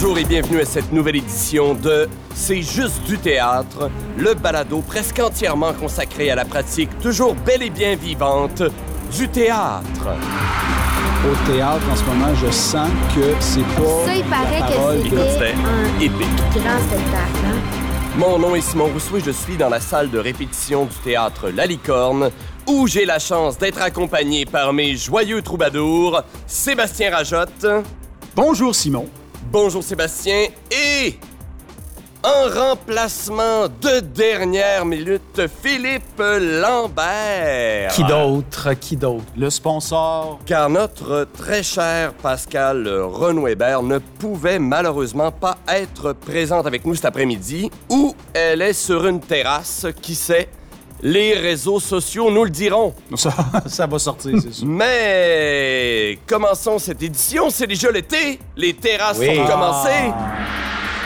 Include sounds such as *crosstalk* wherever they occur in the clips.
Bonjour et bienvenue à cette nouvelle édition de C'est juste du théâtre, le balado presque entièrement consacré à la pratique toujours bel et bien vivante du théâtre. Au théâtre, en ce moment, je sens que c'est pas Ça, il paraît la que parole c'était c'était un épique. grand spectacle. hein? Mon nom est Simon Rousseau et je suis dans la salle de répétition du théâtre La Licorne, où j'ai la chance d'être accompagné par mes joyeux troubadours, Sébastien Rajotte. Bonjour Simon. Bonjour Sébastien et en remplacement de dernière minute, Philippe Lambert. Qui d'autre? Qui d'autre? Le sponsor. Car notre très cher Pascal Renouébert ne pouvait malheureusement pas être présente avec nous cet après-midi, où elle est sur une terrasse, qui sait, les réseaux sociaux nous le diront. *laughs* Ça, ça va sortir, c'est sûr. Mais commençons cette édition, c'est déjà l'été, les terrasses Oui. sont commencées. Ah.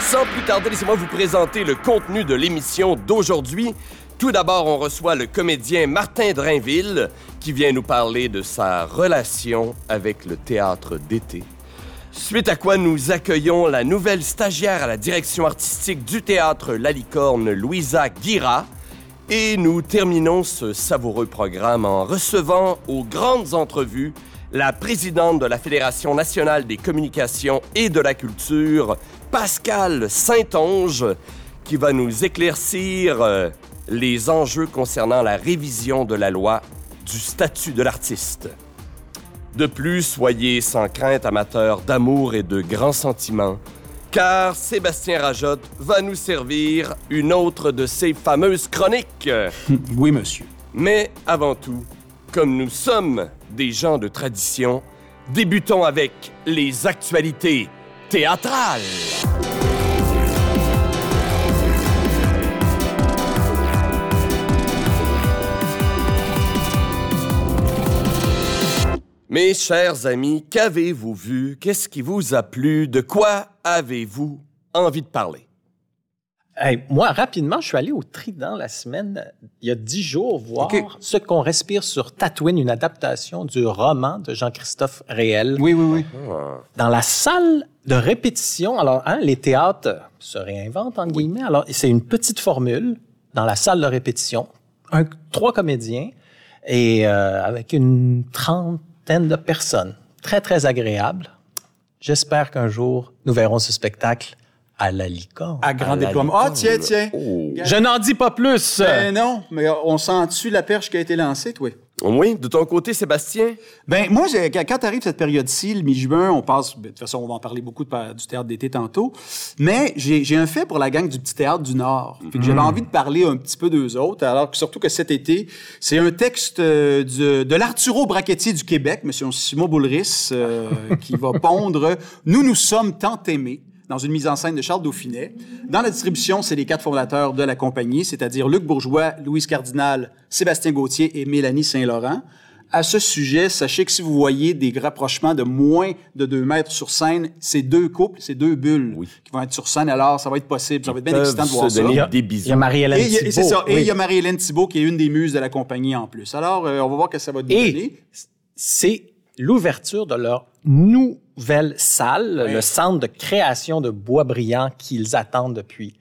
Sans plus tarder, laissez-moi vous présenter le contenu de l'émission d'aujourd'hui. Tout d'abord, on reçoit le comédien Martin Drainville qui vient nous parler de sa relation avec le théâtre d'été. Suite à quoi nous accueillons la nouvelle stagiaire à la direction artistique du théâtre La Licorne, Louisa Guira. Et nous terminons ce savoureux programme en recevant aux grandes entrevues la présidente de la Fédération nationale des communications et de la culture, Pascal Saint-Onge, qui va nous éclaircir euh, les enjeux concernant la révision de la loi du statut de l'artiste. De plus, soyez sans crainte amateurs d'amour et de grands sentiments, car Sébastien Rajotte va nous servir une autre de ses fameuses chroniques. *laughs* Oui, monsieur. Mais avant tout, comme nous sommes des gens de tradition, débutons avec les actualités théâtrales. Mes chers amis, qu'avez-vous vu? Qu'est-ce qui vous a plu? De quoi avez-vous envie de parler? Hey, moi, rapidement, je suis allé au Trident la semaine, il y a dix jours, voir ce qu'on respire sur Tatooine, une adaptation du roman de Jean-Christophe Réel. Oui, oui, oui. Dans la salle de répétition, alors, hein, les théâtres se réinventent, entre guillemets. Alors, c'est une petite formule dans la salle de répétition, un, trois comédiens et euh, avec une trentaine de personnes. Très, très agréable. J'espère qu'un jour, nous verrons ce spectacle à la licorne. À grand À déploiement. Ah, tiens, tiens. Oh. Je n'en dis pas plus. Ben non, mais on sent-tu la perche qui a été lancée, toi? Oui, de ton côté, Sébastien? Ben moi, j'ai- quand arrive cette période-ci, le mi-juin, on passe. ben, De toute façon, on va en parler beaucoup de du théâtre d'été tantôt. Mais j'ai un fait pour la gang du petit théâtre du Nord. Fait que j'avais envie de parler un petit peu d'eux autres. Alors que surtout que cet été, c'est un texte euh, du- de l'Arturo Brachetti du Québec, Monsieur Simon Boulris, euh, qui va *laughs* pondre Nous nous sommes tant aimés dans une mise en scène de Charles Dauphinet. Dans la distribution, c'est les quatre fondateurs de la compagnie, c'est-à-dire Luc Bourgeois, Louise Cardinal, Sébastien Gauthier et Mélanie Saint-Laurent. À ce sujet, sachez que si vous voyez des rapprochements de moins de deux mètres sur scène, c'est deux couples, c'est deux bulles Oui. qui vont être sur scène. Alors, ça va être possible. Ça va être bien excitant de voir ça. Il y a, des il y a Marie-Hélène Thibault. c'est ça. Et il y a Marie-Hélène Thibault, qui est une des muses de la compagnie en plus. Alors, euh, on va voir que ça va Et donner. c'est l'ouverture de leur nouvelle salle, Oui. le centre de création de bois brillant qu'ils attendent depuis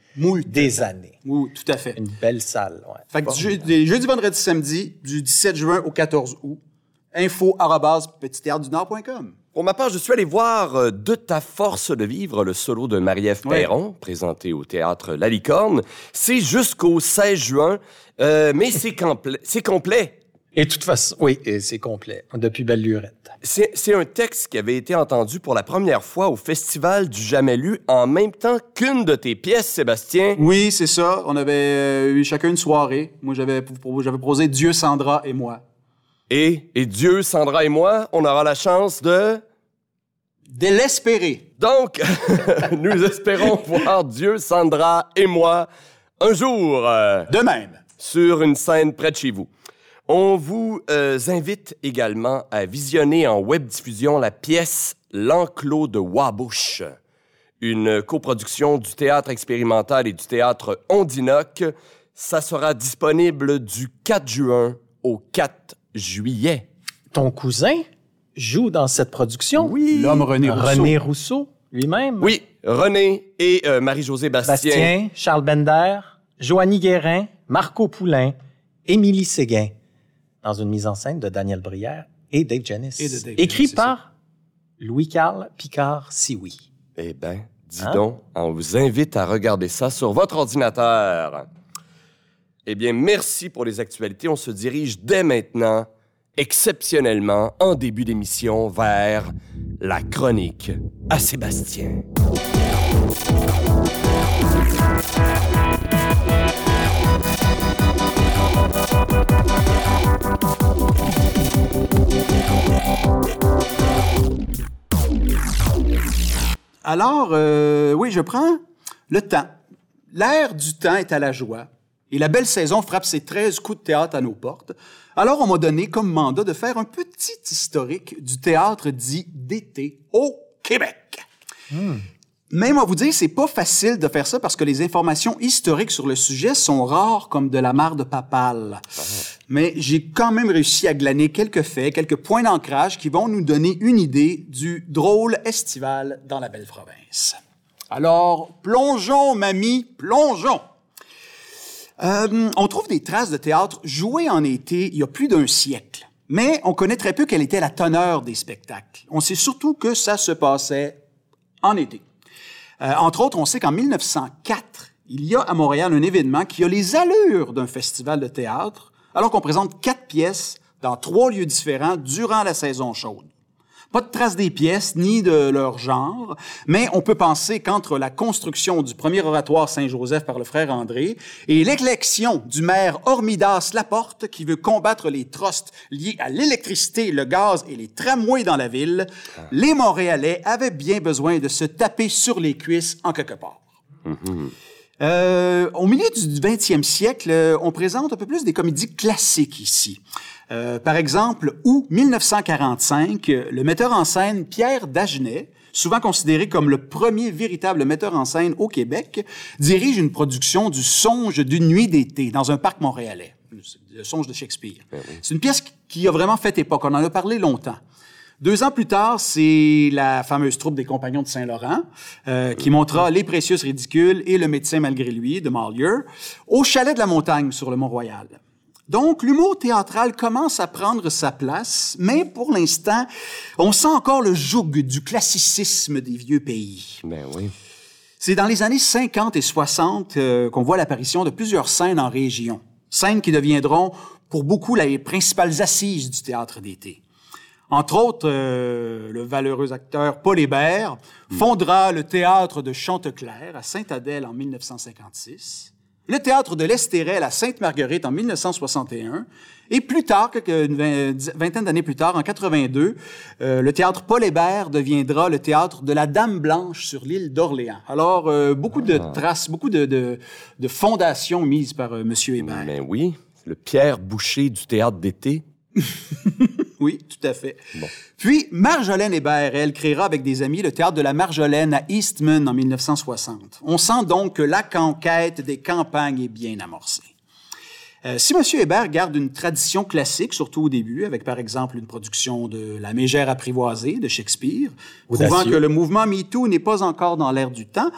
des années. Oui, tout à fait. Une belle salle. ouais. Fait que du jeu- des jeudi, vendredi, samedi, du 17 juin au 14 août. Info arobase petithéâtredunord.com. Pour ma part, je suis allé voir euh, De ta force de vivre, le solo de Marie-Ève. Perron, présenté au théâtre La Licorne. C'est jusqu'au 16 juin, euh, mais c'est *laughs* complet. Et de toute façon, oui, et c'est complet, depuis Belle Lurette. C'est c'est un texte qui avait été entendu pour la première fois au Festival du Jamais Lu en même temps qu'une de tes pièces, Sébastien. Oui, c'est ça. On avait euh, eu chacun une soirée. Moi, j'avais pro- j'avais posé Dieu, Sandra et moi. Et, et Dieu, Sandra et moi, on aura la chance de... De l'espérer. Donc, *laughs* nous espérons voir Dieu, Sandra et moi un jour euh, De même. sur une scène près de chez vous. On vous euh, invite également à visionner en web diffusion la pièce L'enclos de Wabush, une coproduction du théâtre expérimental et du théâtre Ondinoc. Ça sera disponible du 4 juin au 4 juillet. Ton cousin joue dans cette production? Oui. L'homme René Rousseau. René Rousseau. lui-même? Oui, René et euh, Marie-Josée Bastien. Bastien, Charles Bender, Joanie Guérin, Marco Poulain, Émilie Séguin, dans une mise en scène de Daniel Brière et Dave Janis. Et de Dave Écrit Janis, par Louis-Carl Picard-Sioui. Eh bien, dis Hein? donc, on vous invite à regarder ça sur votre ordinateur. Eh bien, merci pour les actualités. On se dirige dès maintenant, exceptionnellement, en début d'émission, vers la chronique à Sébastien. Alors, euh, oui, je prends le temps. L'air du temps est à la joie. Et la belle saison frappe ses 13 coups de théâtre à nos portes. Alors, on m'a donné comme mandat de faire un petit historique du théâtre dit d'été au Québec. Mais moi, vous dire, c'est pas facile de faire ça parce que les informations historiques sur le sujet sont rares comme de la marde papale. Mais j'ai quand même réussi à glaner quelques faits, quelques points d'ancrage qui vont nous donner une idée du drôle estival dans la belle province. Alors, plongeons, mamie, plongeons. Euh, on trouve des traces de théâtre jouées en été il y a plus d'un siècle. Mais on connaît très peu quelle était la teneur des spectacles. On sait surtout que ça se passait en été. Euh, entre autres, on sait qu'en 1904, il y a à Montréal un événement qui a les allures d'un festival de théâtre, alors qu'on présente quatre pièces dans trois lieux différents durant la saison chaude. Pas de traces des pièces ni de leur genre, mais on peut penser qu'entre la construction du premier oratoire Saint-Joseph par le frère André et l'élection du maire Hormidas Laporte qui veut combattre les trusts liés à l'électricité, le gaz et les tramways dans la ville, les Montréalais avaient bien besoin de se taper sur les cuisses en quelque part. Euh, au milieu du 20e siècle, euh, on présente un peu plus des comédies classiques ici. Euh, par exemple, août 1945, euh, le metteur en scène Pierre Dagenet, souvent considéré comme le premier véritable metteur en scène au Québec, dirige une production du Songe d'une nuit d'été dans un parc montréalais. Le Songe de Shakespeare. C'est une pièce qui a vraiment fait époque. On en a parlé longtemps. Deux ans plus tard, c'est la fameuse troupe des Compagnons de Saint-Laurent euh, qui montra Les Précieuses Ridicules et Le Médecin malgré lui de Mallieu au chalet de la montagne sur le Mont-Royal. Donc, l'humour théâtral commence à prendre sa place, mais pour l'instant, on sent encore le joug du classicisme des vieux pays. Ben oui. C'est dans les années 50 et 60 euh, qu'on voit l'apparition de plusieurs scènes en région. Scènes qui deviendront pour beaucoup les principales assises du théâtre d'été. Entre autres, euh, le valeureux acteur Paul Hébert fondera le théâtre de Chanteclair à Sainte-Adèle en 1956, le théâtre de l'Estérel à Sainte-Marguerite en 1961, et plus tard, une dix- vingtaine d'années plus tard, en 82, euh, le théâtre Paul Hébert deviendra le théâtre de la Dame Blanche sur l'île d'Orléans. Alors, euh, beaucoup de traces, beaucoup de, de, de fondations mises par euh, Monsieur Hébert. Ben oui. Le Pierre Boucher du théâtre d'été. *laughs* Oui, tout à fait. Puis, Marjolaine Hébert, elle, créera avec des amis le théâtre de la Marjolaine à Eastman en 1960. On sent donc que la conquête des campagnes est bien amorcée. Euh, si M. Hébert garde une tradition classique, surtout au début, avec par exemple une production de La Mégère apprivoisée de Shakespeare, prouvant Audacieux. que le mouvement MeToo n'est pas encore dans l'air du temps,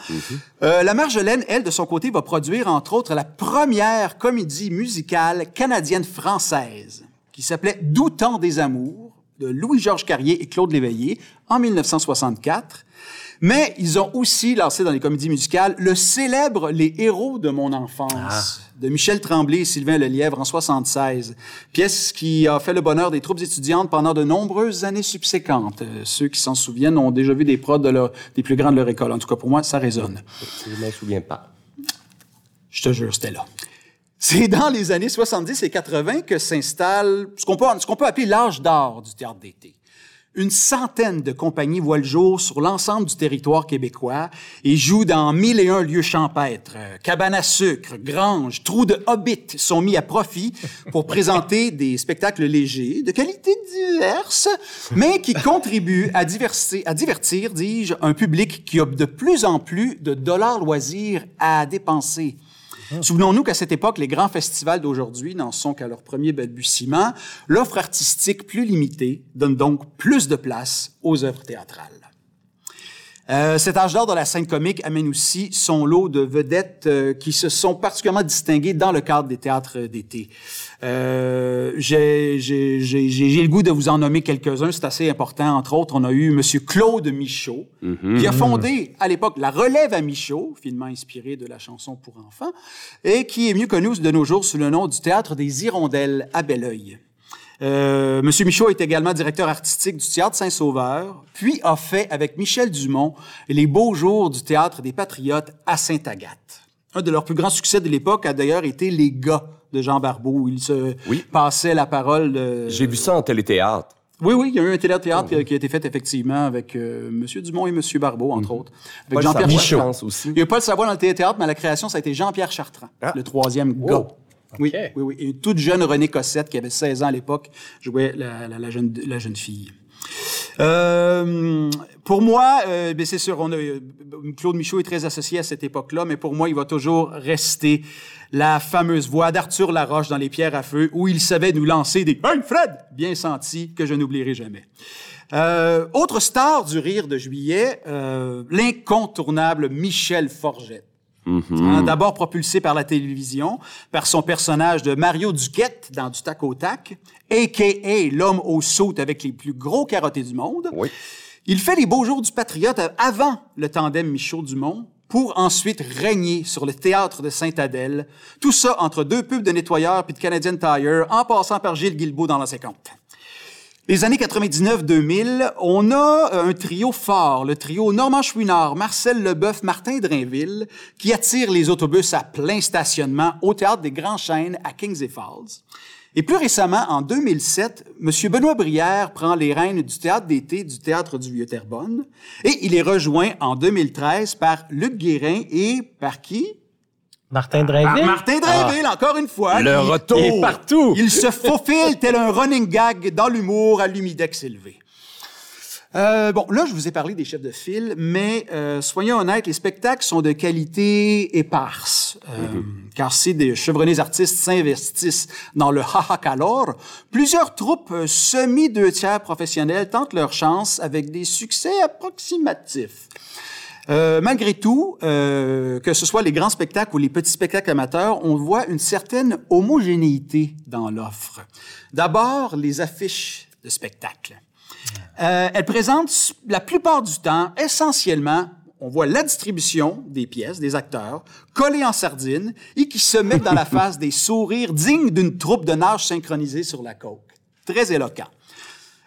euh, la Marjolaine, elle, de son côté, va produire entre autres la première comédie musicale canadienne-française qui s'appelait temps des amours de Louis-Georges Carrier et Claude Léveillé en 1964. Mais ils ont aussi lancé dans les comédies musicales le célèbre Les héros de mon enfance de Michel Tremblay et Sylvain Lelièvre en 76. Pièce qui a fait le bonheur des troupes étudiantes pendant de nombreuses années subséquentes. Euh, ceux qui s'en souviennent ont déjà vu des prods de leur- des plus grands de leur école. En tout cas, pour moi, ça résonne. Je ne m'en souviens pas. Je te jure, c'était là. C'est dans les années 70 et 80 que s'installe ce qu'on peut, appeler l'âge d'or du théâtre d'été. Une centaine de compagnies voient le jour sur l'ensemble du territoire québécois et jouent dans mille et un lieux champêtres. Euh, Cabanes à sucre, granges, trous de hobbits sont mis à profit pour présenter *laughs* des spectacles légers, de qualité diverse, mais qui contribuent à, diverser- à divertir, dis-je, un public qui a de plus en plus de dollars loisirs à dépenser. Souvenons-nous qu'à cette époque, les grands festivals d'aujourd'hui n'en sont qu'à leur premier balbutiement. L'offre artistique plus limitée donne donc plus de place aux œuvres théâtrales. Euh, cet âge d'or de la scène comique amène aussi son lot de vedettes euh, qui se sont particulièrement distinguées dans le cadre des théâtres d'été. Euh, j'ai le goût de vous en nommer quelques-uns, c'est assez important. Entre autres, on a eu Monsieur Claude Michaud, qui a fondé à l'époque La Relève à Michaud, finement inspiré de la chanson pour enfants, et qui est mieux connu de nos jours sous le nom du Théâtre des Hirondelles à Belleuil. Euh, Monsieur Michaud est également directeur artistique du Théâtre Saint-Sauveur, puis a fait avec Michel Dumont les beaux jours du Théâtre des Patriotes à Sainte-Agathe. Un de leurs plus grands succès de l'époque a d'ailleurs été Les gars de Jean Barbeau, où il se Oui. passait la parole de... J'ai vu ça en téléthéâtre. Oui, oui, il y a eu un théâtre qui, a- qui a été fait effectivement avec euh, Monsieur Dumont et Monsieur Barbeau, entre autres. Avec Jean-Pierre pense aussi. Il y a Paul Savoie dans le théâtre, mais à la création, ça a été Jean-Pierre Chartrand, Ah. le troisième gars. Oui, oui, oui. Et une toute jeune Renée Cossette, qui avait 16 ans à l'époque, jouait la, la- la jeune, la jeune fille. Euh, pour moi, euh, ben c'est sûr, on a, euh, Claude Michaud est très associé à cette époque-là, mais pour moi, il va toujours rester la fameuse voix d'Arthur Laroche dans Les Pierres à Feu, où il savait nous lancer des Hey Fred! bien sentis que je n'oublierai jamais. Euh, autre star du rire de juillet, euh, l'incontournable Michel Forget. Hein, D'abord propulsé par la télévision, par son personnage de Mario Duquette dans Du tac au tac, a.k.a. l'homme au saut avec les plus gros carottés du monde. Oui. Il fait les beaux jours du Patriote avant le tandem Michaud-Dumont pour ensuite régner sur le théâtre de Sainte-Adèle. Tout ça entre deux pubs de nettoyeurs puis de Canadian Tire, en passant par Gilles Guilbeault dans l'ancien compte. Les années 99-2000, on a euh, un trio fort, le trio Normand Chouinard, Marcel Leboeuf, Martin Drainville, qui attire les autobus à plein stationnement au Théâtre des Grands Chênes à Kings et Falls. Et plus récemment, en 2007, M. Benoît Brière prend les rênes du Théâtre d'été du Théâtre du Vieux-Terrebonne et il est rejoint en 2013 par Luc Guérin et par qui? Martin Par Drainville? Martin Drainville, encore une fois. Le qui- retour. Il est partout. il se faufile tel un running gag dans l'humour à l'humidex élevé. Euh, bon, là, je vous ai parlé des chefs de file, mais euh, soyons honnêtes, les spectacles sont de qualité éparse. Euh, Car si des chevronnés artistes s'investissent dans le haha calor, plusieurs troupes euh, semi-deux tiers professionnelles tentent leur chance avec des succès approximatifs. Euh, malgré tout, euh, que ce soit les grands spectacles ou les petits spectacles amateurs, on voit une certaine homogénéité dans l'offre. D'abord, les affiches de spectacles. Euh, elles présentent la plupart du temps, essentiellement, on voit la distribution des pièces, des acteurs, collés en sardine et qui se mettent dans la *laughs* face des sourires dignes d'une troupe de nage synchronisée sur la coque. Très éloquent.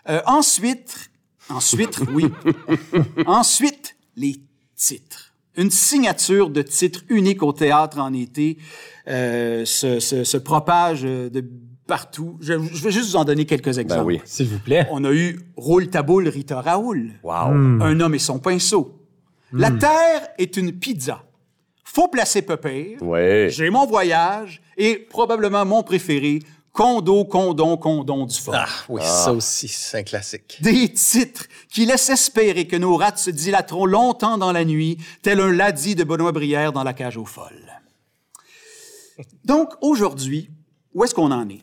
Euh, ensuite, ensuite, oui. *laughs* ensuite, les titres. Une signature de titre unique au théâtre en été euh, se, se- se propage euh, de partout. Je, je vais juste vous en donner quelques exemples. Ben oui. S'il vous plaît. On a eu Roule ta boule, Rita Raoul. Wow. Un homme et son pinceau. La Terre est une pizza. Faut placer Pepper. Ouais. J'ai mon voyage et probablement mon préféré, Condo, Condon, Condon du fort. Ah oui, ça aussi, c'est un classique. Des titres qui laissent espérer que nos rats se dilateront longtemps dans la nuit, tel un ladis de Benoît Brière dans la cage aux folles. Donc, aujourd'hui, où est-ce qu'on en est?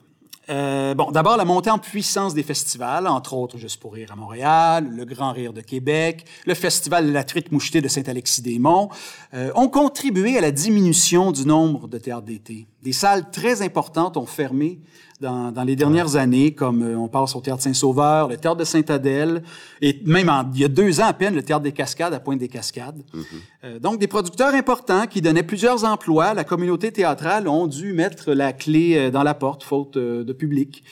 Euh, bon, d'abord, la montée en puissance des festivals, entre autres Juste pour rire à Montréal, le Grand Rire de Québec, le Festival de la truite mouchetée de Saint-Alexis-des-Monts, euh, ont contribué à la diminution du nombre de théâtres d'été. Des salles très importantes ont fermé dans, dans les dernières années, comme euh, on passe au Théâtre Saint-Sauveur, le Théâtre de Sainte-Adèle, et même en- il y a deux ans à peine, le Théâtre des Cascades à Pointe-des-Cascades. Euh, donc, des producteurs importants qui donnaient plusieurs emplois à la communauté théâtrale ont dû mettre la clé euh, dans la porte, faute euh, de public.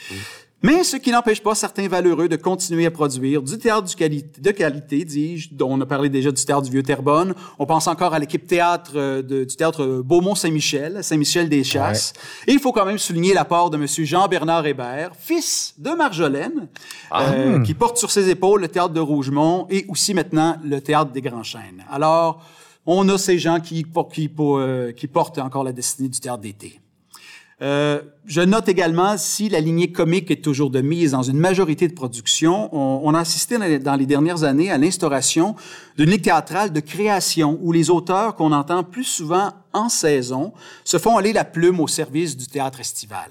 Mais ce qui n'empêche pas certains valeureux de continuer à produire du théâtre du quali- de qualité, dis-je, dont on a parlé déjà du théâtre du Vieux-Terrebonne. On pense encore à l'équipe théâtre euh, de- du théâtre Beaumont-Saint-Michel, à Saint-Michel-des-Chasses. Et il faut quand même souligner l'apport de M. Jean-Bernard Hébert, fils de Marjolaine, euh, qui porte sur ses épaules le théâtre de Rougemont et aussi maintenant le théâtre des Grands Chênes. Alors, on a ces gens qui, pour- qui, pour, euh, qui portent encore la destinée du théâtre d'été. Euh, je note également, si la lignée comique est toujours de mise dans une majorité de productions, on, a assisté dans les, dans les dernières années à l'instauration d'une ligue théâtrale de création où les auteurs qu'on entend plus souvent en saison se font aller la plume au service du théâtre estival.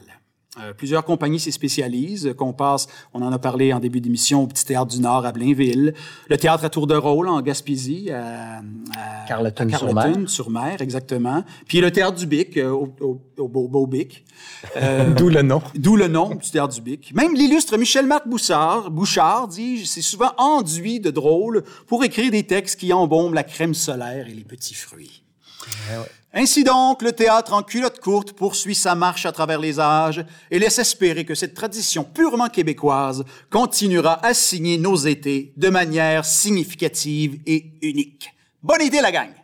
Euh, plusieurs compagnies s'y spécialisent, qu'on passe, on en a parlé en début d'émission, au Petit Théâtre du Nord à Blainville, le Théâtre à Tour de Rôle en Gaspésie, à, à Carleton-sur-Mer. sur mer, exactement. Puis le Théâtre du Bic, euh, au, au, au Beau, Bic. *laughs* Euh, D'où le nom. D'où le nom du Théâtre du Bic. Même l'illustre Michel-Marc Bouchard, Bouchard dit, c'est souvent enduit de drôle pour écrire des textes qui embaument la crème solaire et les petits fruits. Ainsi donc, le théâtre en culotte courte poursuit sa marche à travers les âges et laisse espérer que cette tradition purement québécoise continuera à signer nos étés de manière significative et unique. Bonne idée, la gang!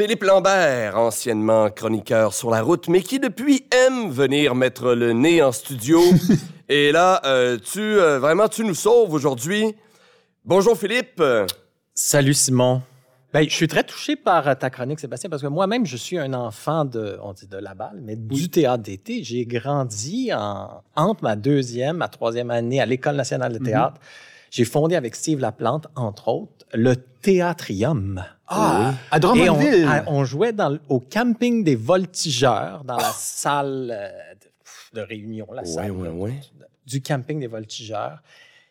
Philippe Lambert, anciennement chroniqueur sur la route, mais qui depuis aime venir mettre le nez en studio. *laughs* Et là, euh, tu euh, vraiment tu nous sauves aujourd'hui. Bonjour Philippe. Salut Simon. Ben, je suis très touché par euh, ta chronique, Sébastien, parce que moi-même, je suis un enfant de, on dit de Laval, mais du théâtre d'été. J'ai grandi en, entre ma deuxième, ma troisième année à l'École nationale de théâtre. J'ai fondé avec Steve Laplante, entre autres, le Théâtrium. Ah, à Et on, Drummondville. à- on jouait dans, au camping des voltigeurs, dans la salle euh, de, de réunion, la Ouais, salle de- ouais. du camping des voltigeurs.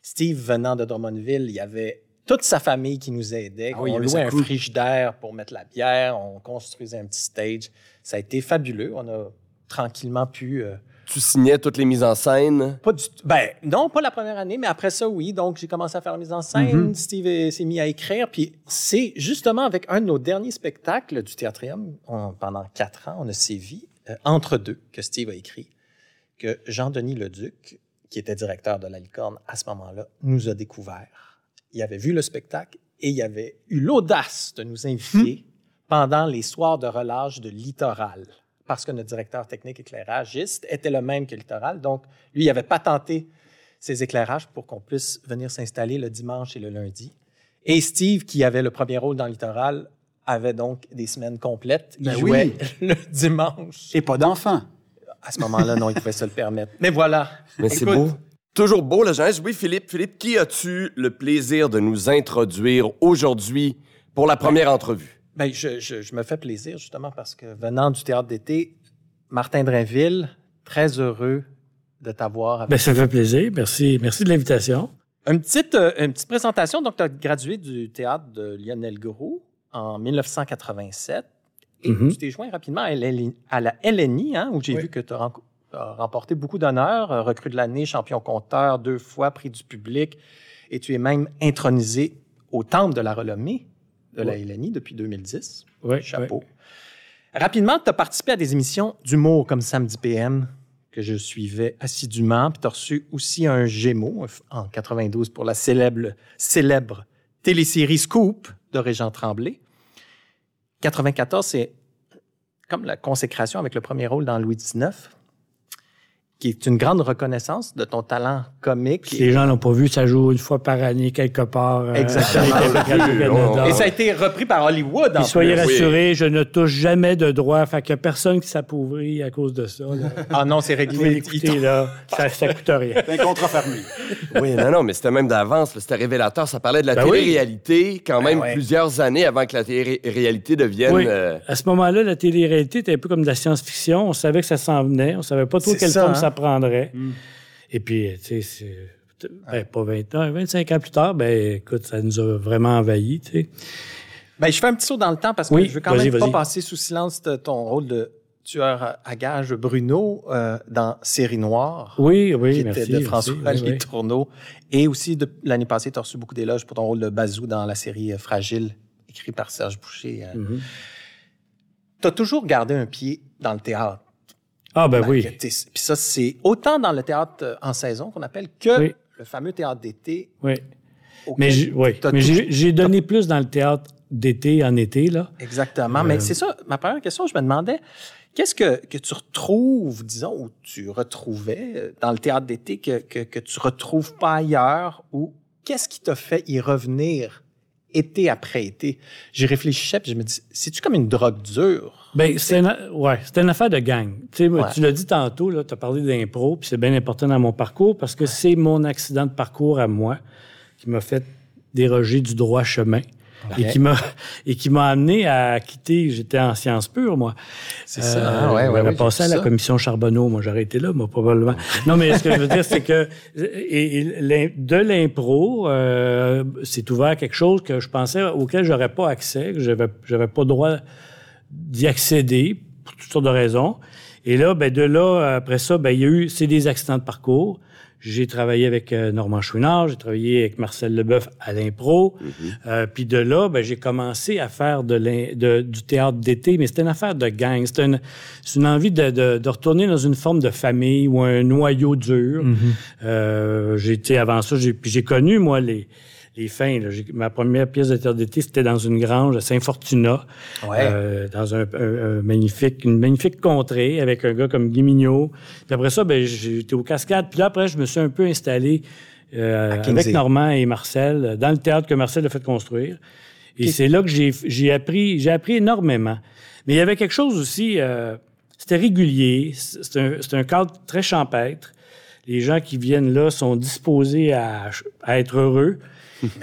Steve venant de Drummondville, il y avait toute sa famille qui nous aidait. Ah oui, on louait un crew. frigidaire pour mettre la bière, on construisait un petit stage. Ça a été fabuleux. On a tranquillement pu... euh, Tu signais toutes les mises en scène? pas du tout- Ben, non, pas la première année, mais après ça, oui. Donc, j'ai commencé à faire la mise en scène. Steve est- s'est mis à écrire. Puis, c'est justement avec un de nos derniers spectacles du Théâtrium, on- pendant quatre ans, on a sévi, euh, entre deux, que Steve a écrit, que Jean-Denis Leduc, qui était directeur de la Licorne à ce moment-là, nous a découvert. Il avait vu le spectacle et il avait eu l'audace de nous inviter pendant les soirs de relâche de Littoral. Parce que notre directeur technique éclairagiste était le même que Littoral. Donc, lui, il avait patenté ses éclairages pour qu'on puisse venir s'installer le dimanche et le lundi. Et Steve, qui avait le premier rôle dans Littoral, avait donc des semaines complètes. Il Ben oui. jouait *laughs* le dimanche. Et pas d'enfants. À ce moment-là, non, il pouvait se le permettre. Mais voilà. Mais c'est beau. Toujours beau, la jeunesse. Oui, Philippe. Philippe, qui as-tu le plaisir de nous introduire aujourd'hui pour la première entrevue? Ben, je, je- je me fais plaisir justement parce que venant du théâtre d'été, Martin Drainville, très heureux de t'avoir. avec- Ben, ça fait plaisir. Merci, merci de l'invitation. Une, petite, euh, une petite présentation. Donc, tu as gradué du théâtre de Lionel Gros en 1987 et Mhm. tu t'es joint rapidement à, LLI à la LNI, hein, où j'ai Oui. vu que tu as remporté beaucoup d'honneurs, euh, recrue de l'année, champion compteur, deux fois prix du public, et tu es même intronisé au Temple de la renommée de la. LNI depuis 2010. Ouais, Chapeau. Rapidement, tu as participé à des émissions d'humour comme Samedi PM, que je suivais assidûment. Puis tu as reçu aussi un Gémeaux en 92 pour la célèbre, célèbre télésérie Scoop de Régent Tremblay. 94, c'est comme la consécration avec le premier rôle dans Louis XIX, qui est une grande reconnaissance de ton talent comique. Les gens l'ont pas vu, ça joue une fois par année quelque part. euh, Exactement. *laughs* Et ça a été repris par Hollywood. en Puis soyez plus. rassurés, je ne touche jamais de droit. Fait qu'il n'y a personne qui s'appauvrit à cause de ça. là. *laughs* Ah non, c'est réglé. l'écouter, là. Ça, ça coûte rien. C'est un contrat fermé. Oui, non, non, mais c'était même d'avance. C'était révélateur. Ça parlait de la Ben oui. télé-réalité quand même ouais. plusieurs années avant que la télé-réalité devienne... Oui. euh, À ce moment-là, la télé-réalité était un peu comme de la science-fiction. On savait que ça s'en venait. On savait pas trop quelle ça, forme hein? ça prendrait. Et puis, tu sais, c'est- ben, pas 20 ans, 25 ans plus tard, ben, écoute, ça nous a vraiment envahis, tu sais. Ben, je fais un petit saut dans le temps parce que Oui, je veux quand même pas passer sous silence ton rôle de tueur à gages Bruno euh, dans Série Noire. Oui, oui, qui merci. était de François merci, oui. Tourneaux. Et aussi, de- l'année passée, tu as reçu beaucoup d'éloges pour ton rôle de Bazou dans la série euh, Fragile, écrit par Serge Boucher. euh. Mhm. Tu as toujours gardé un pied dans le théâtre. Ah, ben oui. Puis ça, c'est autant dans le théâtre euh, en saison qu'on appelle que Oui. le fameux théâtre d'été. Oui. Mais, j'ai- oui. donné plus dans le théâtre d'été en été, là. Exactement. Mais c'est ça, ma première question, je me demandais, qu'est-ce que, que tu retrouves, disons, ou tu retrouvais euh, dans le théâtre d'été que, que, que tu retrouves pas ailleurs, ou qu'est-ce qui t'a fait y revenir? Été après été? J'y réfléchissais, puis je me dis, c'est-tu comme une drogue dure? Ben, c'est une, ouais, c'est une affaire de gang. Tu sais, moi, Ouais. tu l'as dit tantôt, là, tu as parlé d'impro, puis c'est bien important dans mon parcours parce que c'est mon accident de parcours à moi qui m'a fait déroger du droit chemin. Et qui m'a et qui m'a amené à quitter. J'étais en sciences pures, moi. C'est ça. Ah, ouais, ouais, j'aurais ouais, passé à la ça. commission Charbonneau. Moi, j'aurais été là, moi, probablement. Non, mais ce que je veux dire, c'est que et, et de l'impro, euh, c'est ouvert quelque chose que je pensais auquel j'aurais pas accès, que j'avais j'avais pas droit d'y accéder pour toutes sortes de raisons. Et là, ben de là, après ça, ben il y a eu, c'est des accidents de parcours. J'ai travaillé avec euh, Normand Chouinard, j'ai travaillé avec Marcel Leboeuf à l'impro. Euh, puis de là, ben, j'ai commencé à faire de de- du théâtre d'été, mais c'était une affaire de gang. C'était une, c'est une envie de, de, de retourner dans une forme de famille ou un noyau dur. Euh, j'ai été avant ça, j'ai, puis j'ai connu, moi, les, les fins. là. Ma première pièce de théâtre d'été, c'était dans une grange à Saint-Fortuna, Ouais. euh, dans un, un- un magnifique, une magnifique contrée avec un gars comme Guy Mignot. Puis après ça, ben, j'étais aux Cascades. Puis là, après, je me suis un peu installé euh, avec Normand et Marcel euh, dans le théâtre que Marcel a fait construire. Et c'est là que j'ai, appris, j'ai appris énormément. Mais il y avait quelque chose aussi, euh, c'était régulier, c'est un, cadre très champêtre. Les gens qui viennent là sont disposés à, à être heureux.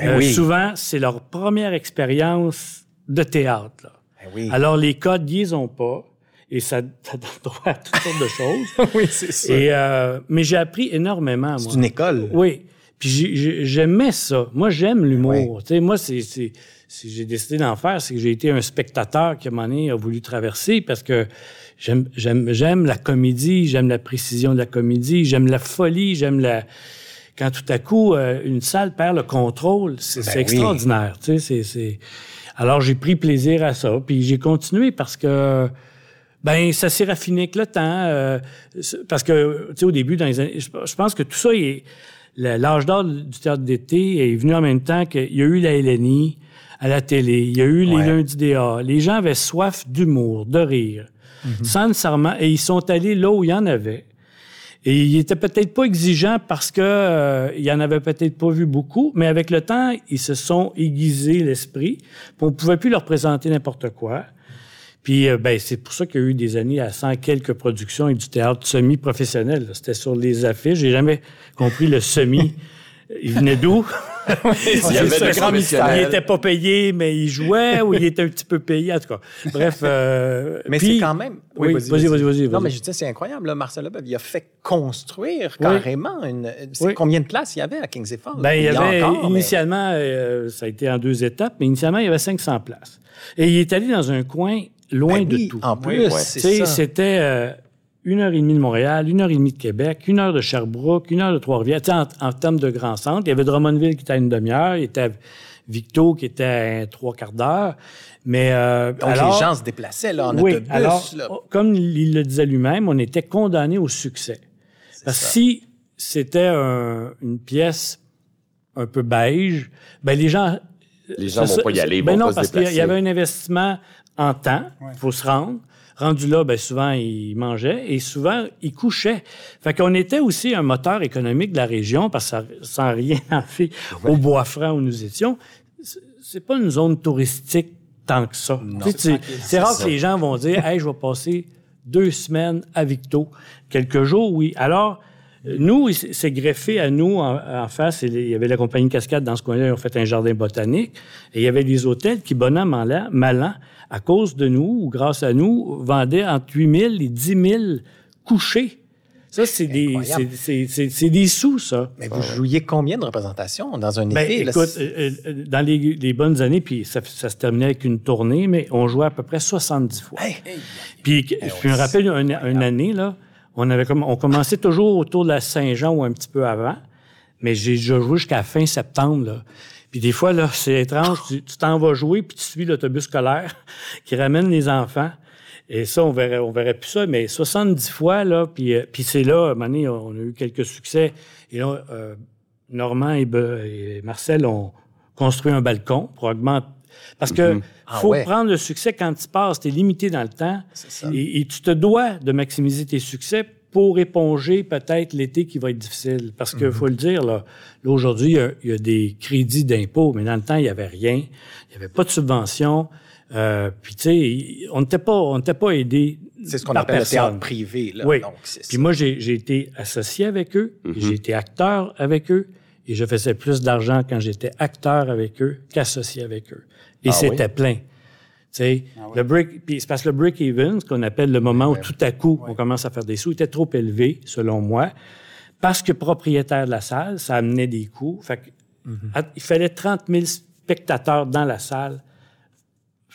Euh, oui. Souvent, c'est leur première expérience de théâtre. là. Ben oui. Alors, les codes, ils les ont pas. Et ça, *laughs* ça donne droit à toutes sortes de choses. *laughs* oui, c'est ça. Et, euh, mais j'ai appris énormément, moi. C'est une école. Oui. Puis j'ai- j'ai- j'aimais ça. Moi, j'aime l'humour. Sais, moi, c'est, c'est, si j'ai décidé d'en faire, c'est que j'ai été un spectateur qui, à un moment donné, a voulu traverser parce que j'aime, j'aime, j'aime la comédie, j'aime la précision de la comédie, j'aime la folie, j'aime la... Quand tout à coup, euh, une salle perd le contrôle, c'est, oui. extraordinaire. Tu sais, c'est. Alors, j'ai pris plaisir à ça. Puis j'ai continué parce que... Ben, ça s'est raffiné avec le temps. euh, parce que, tu sais, au début, dans les années, je, pense que tout ça est. L'âge d'or du théâtre d'été est venu en même temps qu'il y a eu la LNI à la télé, il y a eu les Ouais. lundis DA. Les gens avaient soif d'humour, de rire, sans nécessairement. Et ils sont allés là où il y en avait. Et ils étaient peut-être pas exigeants parce que euh, il en avait peut-être pas vu beaucoup, mais avec le temps, ils se sont aiguisés l'esprit. On pouvait plus leur présenter n'importe quoi. Puis euh, ben c'est pour ça qu'il y a eu des années à 100 quelques productions et du théâtre semi-professionnel. C'était sur les affiches. J'ai jamais compris le semi. Il venait d'où? *laughs* Il y avait grand mystère. Il était pas payé, mais il jouait ou il était un petit peu payé. En tout cas, bref. euh, Mais c'est quand même. Oui, vas-y, vas-y, vas-y. Non, mais je disais, c'est incroyable. Là, Marcel Leboeuf, il a fait construire Oui. carrément une. c'est Oui. Combien de places il y avait à Kings Falls? Ben, il y avait mais- initialement, euh, ça a été en deux étapes, mais initialement, il y avait 500 places. Et il est allé dans un coin loin Ben de oui, tout. En plus, ouais. Ça. c'était euh, une heure et demie de Montréal, une heure et demie de Québec, une heure de Sherbrooke, une heure de Trois-Rivières. Tu sais, en, en termes de grands centres, il y avait Drummondville qui était à une demi-heure, il y était Victo qui était à trois quarts d'heure. Mais euh, Donc, alors- les gens se déplaçaient là, en oui, autobus. alors, là. oh, comme il le disait lui-même, on était condamné au succès. Parce que si c'était un- une pièce un peu beige, ben les gens... Les gens ça- vont pas y aller, ils ben vont non, pas se parce qu'il y a- il y déplacer. avait un investissement en temps, il faut se rendre. Rendu là, ben souvent, ils mangeaient et souvent, ils couchaient. Fait qu'on était aussi un moteur économique de la région, parce que ça, sans rien *laughs* enlever au Bois-Franc où nous étions, c'est- pas une zone touristique tant que ça. C'est rare que les gens vont dire, hey, je vais passer deux semaines à Victo. Quelques jours, oui. Alors, nous, c'est greffé à nous en, en face. Il y avait la compagnie Cascade dans ce coin-là, ils ont fait un jardin botanique. Et il y avait des hôtels qui, bon an, mal an, mal an, à cause de nous ou grâce à nous, vendaient entre 8 000 et 10 000 couchés. Ça, c'est des, des sous, ça. Mais vous jouiez combien de représentations dans un Ben, été? écoute, euh, euh, dans les, les bonnes années, puis ça, ça se terminait avec une tournée, mais on jouait à peu près 70 fois. Hey! Puis je me rappelle une, une année, là, on, avait comme, on commençait toujours autour de la Saint-Jean ou un petit peu avant, mais j'ai déjà joué jusqu'à fin septembre. Là. Puis des fois, là, c'est étrange, tu t'en vas jouer, puis tu suis l'autobus scolaire *laughs* qui ramène les enfants. Et ça, on verrait, on verrait plus ça, mais 70 fois, là, puis, euh, puis c'est là, à on a eu quelques succès. Et là, euh, Normand et Marcel ont construit un balcon pour augmenter. Parce que Ah faut ouais. prendre le succès quand il passe, tu es limité dans le temps. ça. Et, et tu te dois de maximiser tes succès pour éponger peut-être l'été qui va être difficile. Parce que faut le dire, là, là, aujourd'hui, il y a- il y, a des crédits d'impôt, mais dans le temps, il n'y avait rien. Il n'y avait pas de subvention. Euh, puis, tu sais, on n'était pas, on n'était pas aidé. C'est ce qu'on appelle le théâtre privé. Là. Oui. Donc, c'est Puis ça. moi, j'ai j'ai été associé avec eux, j'ai été acteur avec eux, Et je faisais plus d'argent quand j'étais acteur avec eux qu'associé avec eux. Et Ah c'était plein. Tu sais, le break, puis c'est parce que le break-even, ce qu'on appelle le moment où tout à coup on commence à faire des sous, était trop élevé, selon moi, parce que propriétaire de la salle, ça amenait des coûts. Fait que, à- il fallait 30 000 spectateurs dans la salle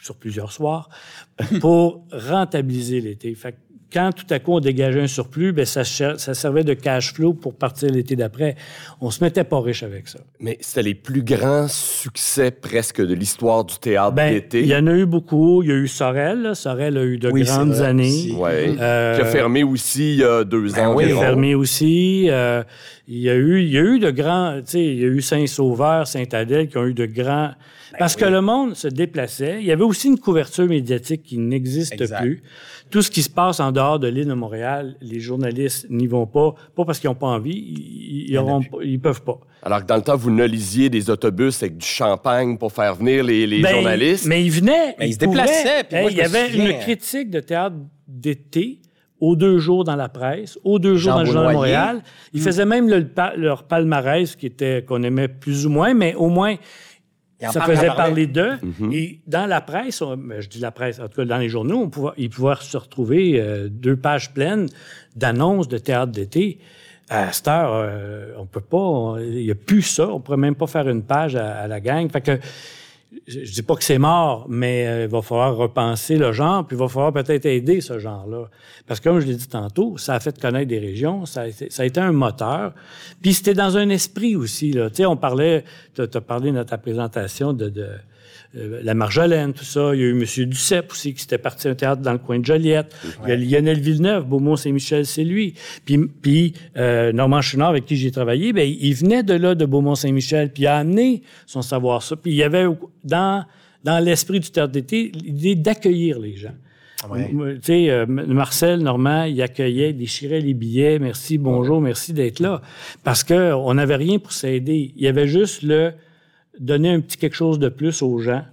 sur plusieurs soirs *laughs* pour rentabiliser l'été. Fait que quand tout à coup on dégageait un surplus, ben ça, servait de cash flow pour partir l'été d'après. On se mettait pas riche avec ça. Mais c'était les plus grands succès presque de l'histoire du théâtre Ben, d'été. il y en a eu beaucoup. Il y a eu Sorel. là. Sorel a eu de Oui, grandes années. Ouais. Euh, Qui a fermé aussi il y a deux Ben ans oui, Il a environ. fermé aussi. Euh, il y a eu, il y a eu de grands, tu sais, il y a eu Saint-Sauveur, Saint-Adèle qui ont eu de grands. Parce que le monde se déplaçait. Il y avait aussi une couverture médiatique qui n'existe plus. Tout ce qui se passe en dehors de l'île de Montréal, les journalistes n'y vont pas, pas parce qu'ils n'ont pas envie, ils, ils, auront pas- ils peuvent pas. Alors que dans le temps, vous ne lisiez des autobus avec du champagne pour faire venir les, les Ben, journalistes. Mais ils venaient. Mais ils se déplaçaient, puis moi, il y avait souviens. une critique de théâtre d'été aux deux jours dans la presse, aux deux jours Jean dans le Journal de. Montréal. Ils faisaient même le- leur palmarès qui était qu'on aimait plus ou moins, mais au moins ça faisait parler d'eux. Et dans la presse, on- je dis la presse, en tout cas dans les journaux, on pouvait, ils pouvaient se retrouver euh, deux pages pleines d'annonces de théâtre d'été. À cette heure, euh, on peut pas, il n'y a plus ça. On pourrait même pas faire une page à, à la gang. Fait que je, dis pas que c'est mort, mais euh, il va falloir repenser le genre, puis il va falloir peut-être aider ce genre-là. Parce que comme je l'ai dit tantôt, ça a fait connaître des régions, ça a été, un moteur. Puis c'était dans un esprit aussi. Là. Tu sais, on parlait, tu as parlé dans ta présentation de euh, la Marjolaine, tout ça. Il y a eu M. Duceppe aussi, qui s'était parti à un théâtre dans le coin de Joliette. Il y a Lionel Villeneuve, Beaumont-Saint-Michel, c'est lui. Puis, puis euh, Normand Chenard, avec qui j'ai travaillé, ben, il venait de là, de Beaumont-Saint-Michel, puis il a amené son savoir ça. Puis il y avait dans, dans l'esprit du théâtre d'été l'idée d'accueillir les gens. Ouais. Moi, Tu sais, euh, Marcel Normand, il accueillait, déchirait les billets. Merci, bonjour, merci d'être là. Parce que on n'avait rien pour s'aider. Il y avait juste le donner un petit quelque chose de plus aux gens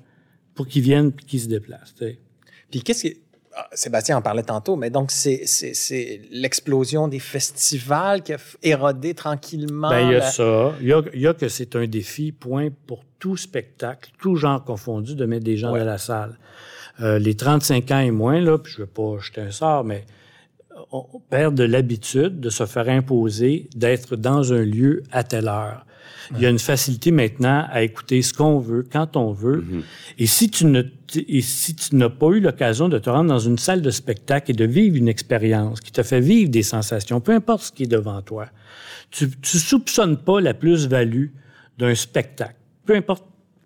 pour qu'ils viennent et qu'ils se déplacent. Puis qu'est-ce que. ah, Sébastien en parlait tantôt, mais donc c'est, l'explosion des festivals qui a érodé tranquillement. Ben, il y a la- ça. Il y a, il y a que c'est un défi, point, pour tout spectacle, tout genre confondu, de mettre des gens Ouais. dans la salle. Euh, les 35 ans et moins, là, puis je veux pas jeter un sort, mais on on perd de l'habitude de se faire imposer d'être dans un lieu à telle heure. Il y a une facilité maintenant à écouter ce qu'on veut, quand on veut. Et si tu ne, et si tu n'as pas eu l'occasion de te rendre dans une salle de spectacle et de vivre une expérience qui te fait vivre des sensations, peu importe ce qui est devant toi, tu, tu soupçonnes pas la plus-value d'un spectacle. Peu importe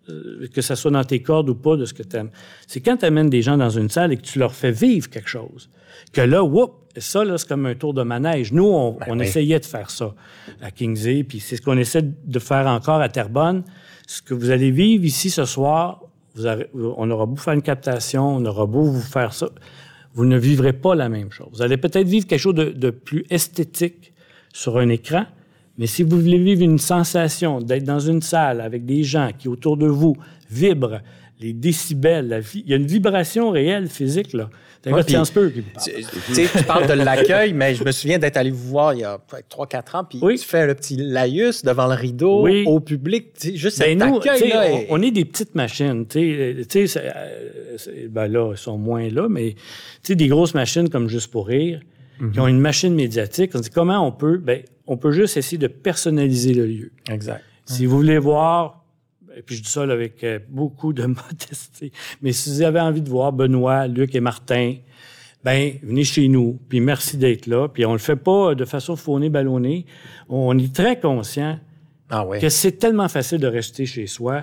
euh, que ça soit dans tes cordes ou pas de ce que tu aimes. C'est quand tu amènes des gens dans une salle et que tu leur fais vivre quelque chose, que là, whoop, ça, là, c'est comme un tour de manège. Nous, on, on oui. essayait de faire ça à Kingsey, puis c'est ce qu'on essaie de faire encore à Terrebonne. Ce que vous allez vivre ici ce soir, vous aurez- on aura beau faire une captation, on aura beau vous faire ça, vous ne vivrez pas la même chose. Vous allez peut-être vivre quelque chose de, de plus esthétique sur un écran, mais si vous voulez vivre une sensation d'être dans une salle avec des gens qui, autour de vous, vibrent, les décibels, la il y a une vibration réelle physique, là. Un Ouais, puis- Sciences Peu. Tu, tu sais, tu parles de l'accueil, mais je me souviens d'être allé vous voir il y a peut-être 3-4 ans, puis Oui. tu fais le petit laïus devant le rideau Oui. au public. Juste Ben, cet nous, accueil là. on, est- on est des petites machines. tu sais, euh, tu sais, c'est, euh, ben là, ils sont moins là, mais tu sais, des grosses machines comme Juste pour rire, Mhm. qui ont une machine médiatique. On dit comment on peut? Ben, on peut juste essayer de personnaliser le lieu. Exact. Si vous voulez voir, et puis je dis ça là, avec euh, beaucoup de *laughs* modestie, mais si vous avez envie de voir Benoît, Luc et Martin, ben venez chez nous, puis merci d'être là, puis on le fait pas de façon faunée, ballonnée. On est très conscient Ah oui. que c'est tellement facile de rester chez soi.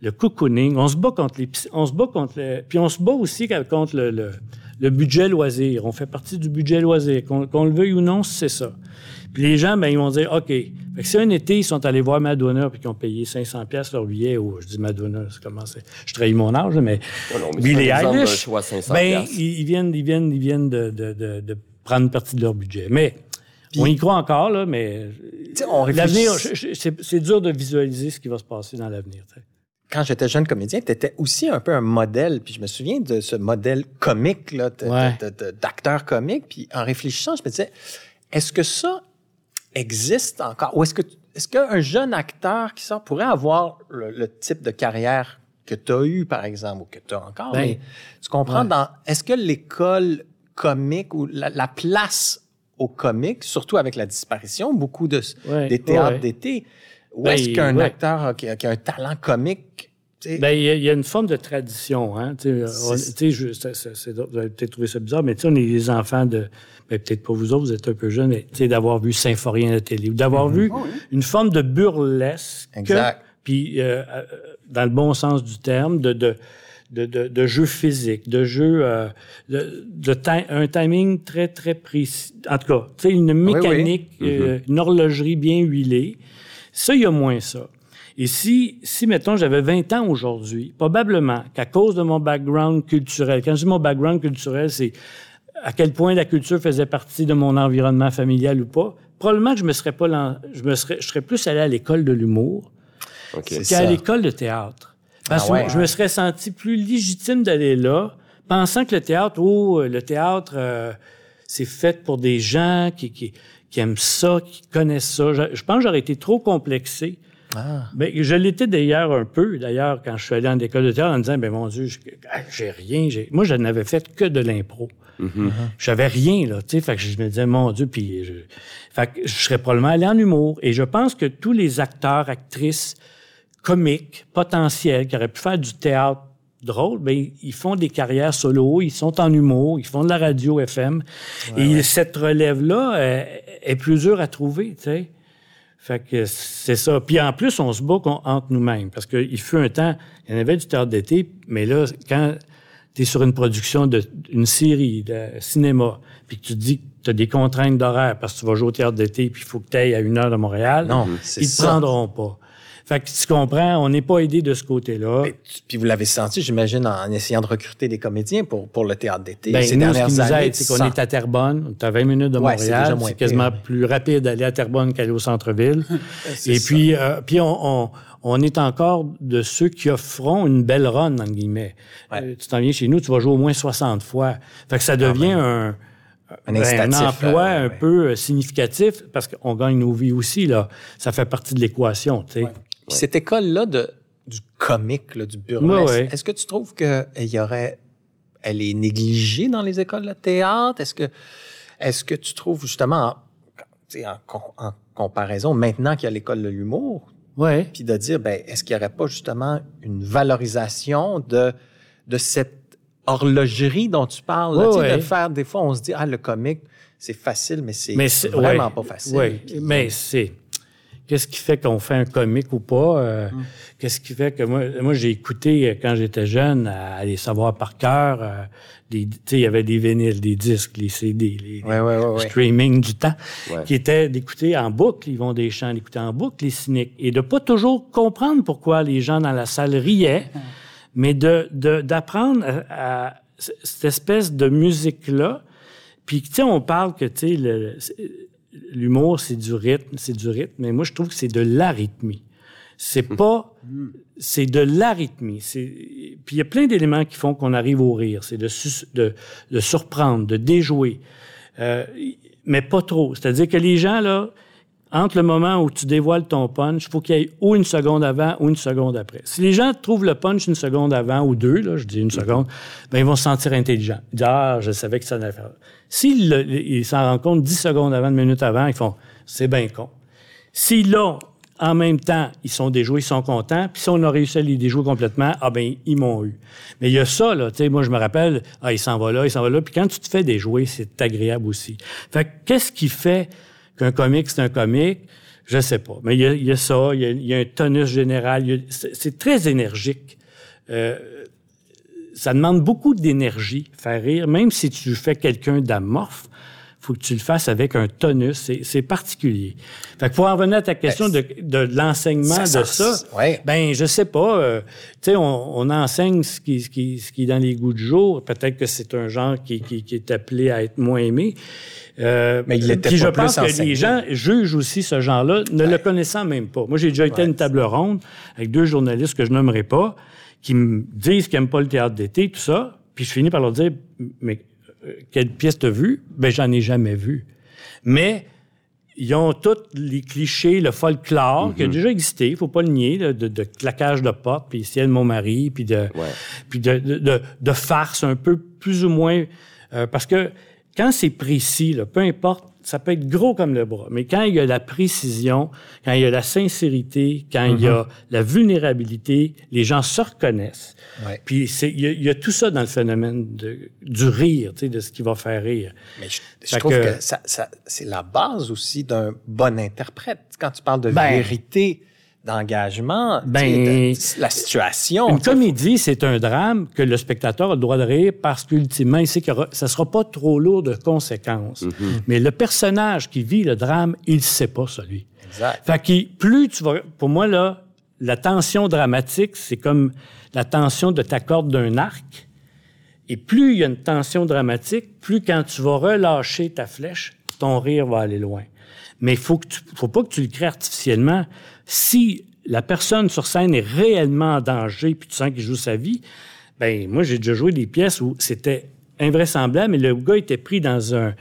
Le cocooning, on se bat contre les, on se bat contre le, puis on se bat aussi contre le, le, le budget loisir. On fait partie du budget loisir, qu'on qu'on le veuille ou non, c'est ça. Puis les gens, ben ils vont dire, ok. Fait que si un été ils sont allés voir Madonna puis qu'ils ont payé 500 pièces leur billet, ou je dis Madonna, c'est comment c'est, je trahis mon âge, mais Non, non, mais Billie Eilish, choix à 500 ben ils, ils viennent, ils viennent, ils viennent de, de, de, de prendre une partie de leur budget. Mais on y croit encore là, mais L'avenir, c'est dur de visualiser ce qui va se passer dans l'avenir. Quand j'étais jeune comédien, tu étais aussi un peu un modèle. Puis je me souviens de ce modèle comique, là, Ouais. d'acteur comique. Puis en réfléchissant, je me disais, est-ce que ça existe encore? Ou est-ce que, est-ce qu'un jeune acteur qui sort pourrait avoir le, le type de carrière que tu as eu, par exemple, ou que tu as encore? Ben, mais tu comprends, ouais. dans, est-ce que l'école comique ou la, la place au comique, surtout avec la disparition, beaucoup de, Ouais, des théâtres d'été, où Ben, est-ce qu'un ouais. acteur a- qui, a, qui a un talent comique, tu sais, Ben, il y, a- il y a une forme de tradition. Hein? Tu sais, on- tu sais, je- vous avez peut-être trouvé ça bizarre, mais tu sais, on est les enfants de. Ben, peut-être pas vous autres, vous êtes un peu jeunes, mais tu sais, d'avoir vu Symphorien à la télé ou d'avoir vu une forme de burlesque. Exact. Puis, euh, euh, dans le bon sens du terme, de. de de, de, de jeu physique, de jeu, euh, de, de ti- un timing très, très précis. En tout cas, tu sais, une oui. mécanique, euh, une horlogerie bien huilée. Ça, il y a moins ça. Et si, si mettons, j'avais 20 ans aujourd'hui, probablement qu'à cause de mon background culturel, quand je dis mon background culturel, c'est à quel point la culture faisait partie de mon environnement familial ou pas, probablement que je me serais pas, lan- je me serais, je serais plus allé à l'école de l'humour OK. C'est qu'à l'école de théâtre. Parce Ah ouais. que je me serais senti plus légitime d'aller là, pensant que le théâtre, oh, le théâtre, euh, c'est fait pour des gens qui, qui, qui aiment ça, qui connaissent ça. Je, je pense que j'aurais été trop complexé. Ah. Ben, je l'étais d'ailleurs un peu, d'ailleurs, quand je suis allé en école de théâtre, en me disant, ben mon Dieu, j'ai rien. j'ai- Moi, je n'avais fait que de l'impro. J'avais rien, là, tu sais. Fait que je me disais, mon Dieu, puis je... Fait que je serais probablement allé en humour. Et je pense que tous les acteurs, actrices, comiques, potentiels, qui auraient pu faire du théâtre drôle, ben, ils font des carrières solo, ils sont en humour, ils font de la radio FM. et cette relève-là euh, est plus dure à trouver, tu sais. Fait que c'est ça. Puis en plus, on se bat entre nous-mêmes. Parce qu'il fut un temps, il y en avait du théâtre d'été, mais là, quand tu es sur une production d'une série de cinéma, puis que tu te dis que tu as des contraintes d'horaire parce que tu vas jouer au théâtre d'été, puis il faut que tu ailles à une heure de Montréal, Non, ils te ça. prendront pas. Fait que tu comprends, on n'est pas aidé de ce côté-là. Puis vous l'avez senti, j'imagine, en essayant de recruter des comédiens pour, pour le théâtre d'été. Ben, ces nous, ce qui nous années, aide, c'est qu'on sans- est à Terrebonne, on est à 20 minutes de Montréal. C'est quasiment pire, plus rapide d'aller à Terrebonne qu'aller au centre-ville. *laughs* Et ça. puis, euh, puis on, on, on est encore de ceux qui offront une belle run, entre guillemets. Ouais. Euh, tu t'en viens chez nous, tu vas jouer au moins 60 fois. Fait que ça devient un, Un ben, un emploi euh, un ouais. peu euh, significatif parce qu'on gagne nos vies aussi, là. Ça fait partie de l'équation, tu sais. Puis cette école-là de, du comique, là, du burlesque, Ouais, ouais. est-ce que tu trouves qu'il y aurait... Elle est négligée dans les écoles de théâtre? Est-ce que, est-ce que tu trouves justement, en, tu sais, en, com- en comparaison, maintenant qu'il y a l'école de l'humour, Ouais. puis de dire, ben, est-ce qu'il n'y aurait pas justement une valorisation de, de cette horlogerie dont tu parles? là? Ouais, Tu sais, ouais. De faire, des fois, on se dit, ah, le comique, c'est facile, mais c'est vraiment ouais, pas facile. Puis- mais c'est. Qu'est-ce qui fait qu'on fait un comique ou pas? euh, Hum. Qu'est-ce qui fait que moi, moi j'ai écouté euh, quand j'étais jeune à, les savoir par cœur. euh, des- tu sais, il y avait des vinyles, des disques, les CD, les, Ouais, ouais, ouais, ouais. streaming du temps, qui étaient d'écouter en boucle. Ils vont des chants, d'écouter en boucle les cyniques et de pas toujours comprendre pourquoi les gens dans la salle riaient, *laughs* mais de de- d'apprendre à, à cette espèce de musique là. Puis tu sais, on parle que tu sais l'humour c'est du rythme, c'est du rythme, mais moi je trouve que c'est de l'arythmie. C'est pas, c'est de l'arythmie. Puis il y a plein d'éléments qui font qu'on arrive au rire. C'est de, sus- de, de surprendre, de déjouer, euh, mais pas trop. C'est-à-dire que les gens là, entre le moment où tu dévoiles ton punch, il faut qu'il y ait ou une seconde avant ou une seconde après. Si les gens trouvent le punch une seconde avant ou deux, là, je dis une seconde, ben ils vont se sentir intelligents. Ils disent, ah, je savais que ça allait faire. S'ils ils s'en rendent compte dix secondes avant, une minute avant, ils font, c'est bien con. S'ils l'ont, en même temps, ils sont déjoués, ils sont contents. Puis si on a réussi à les déjouer complètement, ah ben ils m'ont eu. Mais il y a ça, là, tu sais, moi je me rappelle, ah, il s'en va là, il s'en va là. Puis quand tu te fais déjouer, c'est agréable aussi. Fait que qu'est-ce qui fait qu'un comique, c'est un comique? Je sais pas. Mais il y a, ça, il y a, y a un tonus général. c'est très énergique. Euh, ça demande beaucoup d'énergie, faire rire. Même si tu fais quelqu'un d'amorphe, faut que tu le fasses avec un tonus. C'est- particulier. Fait que pour en revenir à ta question de, de l'enseignement de ça, ouais. ben je sais pas. euh, tu sais, on, on enseigne ce qui, ce, qui, ce qui est dans les goûts du jour. Peut-être que c'est un genre qui, qui, qui est appelé à être moins aimé. Euh, Mais il était puis pas je plus pense que les gens jugent aussi ce genre-là, ne le connaissant même pas. Moi, j'ai déjà été à une table ronde avec deux journalistes que je nommerai pas, qui me disent qu'ils n'aiment pas le théâtre d'été, tout ça. Puis je finis par leur dire, mais euh, quelle pièce t'as vue? Ben, j'en ai jamais vu. Mais ils ont tous les clichés, le folklore qui a déjà existé, il faut pas le nier, de, de, de claquage de porte, puis ciel mon mari, puis de, puis de, de, de, farce un peu plus ou moins, euh, parce que quand c'est précis, là, peu importe, ça peut être gros comme le bras, mais quand il y a la précision, quand il y a la sincérité, quand il y a mm-hmm. la vulnérabilité, les gens se reconnaissent. Puis il, y a, tout ça dans le phénomène de, du rire, tu sais, de ce qui va faire rire. Mais je, trouve que, ça, ça, c'est la base aussi d'un bon interprète. Quand tu parles de ben, vérité, d'engagement, ben, la situation. Une comédie, c'est un drame que le spectateur a le droit de rire parce qu'ultimement, il sait que ça sera pas trop lourd de conséquences. Mm-hmm. Mais le personnage qui vit le drame, il ne sait pas, celui. Exact. Fait que plus tu vas... Pour moi, là, la tension dramatique, c'est comme la tension de ta corde d'un arc. Et plus il y a une tension dramatique, plus quand tu vas relâcher ta flèche, ton rire va aller loin. Mais il faut, que faut pas que tu le crées artificiellement. Si la personne sur scène est réellement en danger, puis tu sens qu'il joue sa vie, ben moi j'ai déjà joué des pièces où c'était invraisemblable, mais le gars était pris dans un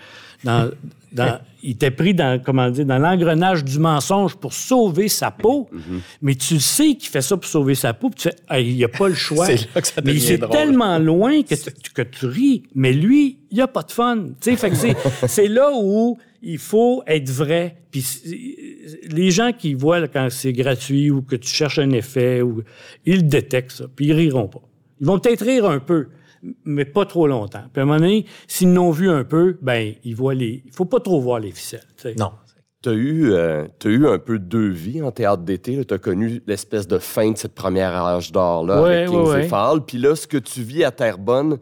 dans, dans il était pris dans comment dire dans l'engrenage du mensonge pour sauver sa peau, mhm. mais tu sais qu'il fait ça pour sauver sa peau, puis tu sais, il n'y a pas le *laughs* choix. c'est là que ça mais c'est tellement loin que tu, que tu ris, mais lui, il a pas de fun. *laughs* C'est là où il faut être vrai. Puis les gens qui voient quand c'est gratuit ou que tu cherches un effet, ou, ils détectent ça, puis ils riront pas. Ils vont peut-être rire un peu, mais pas trop longtemps. Puis à un moment donné, s'ils n'ont vu un peu, ben ils voient les. Il faut pas trop voir les ficelles. Non. Tu as, eu, euh, as eu un peu deux vies en théâtre d'été. Tu as connu l'espèce de fin de cette première âge d'or-là avec Kings et Fall. Puis là, ce que tu vis à Terrebonne,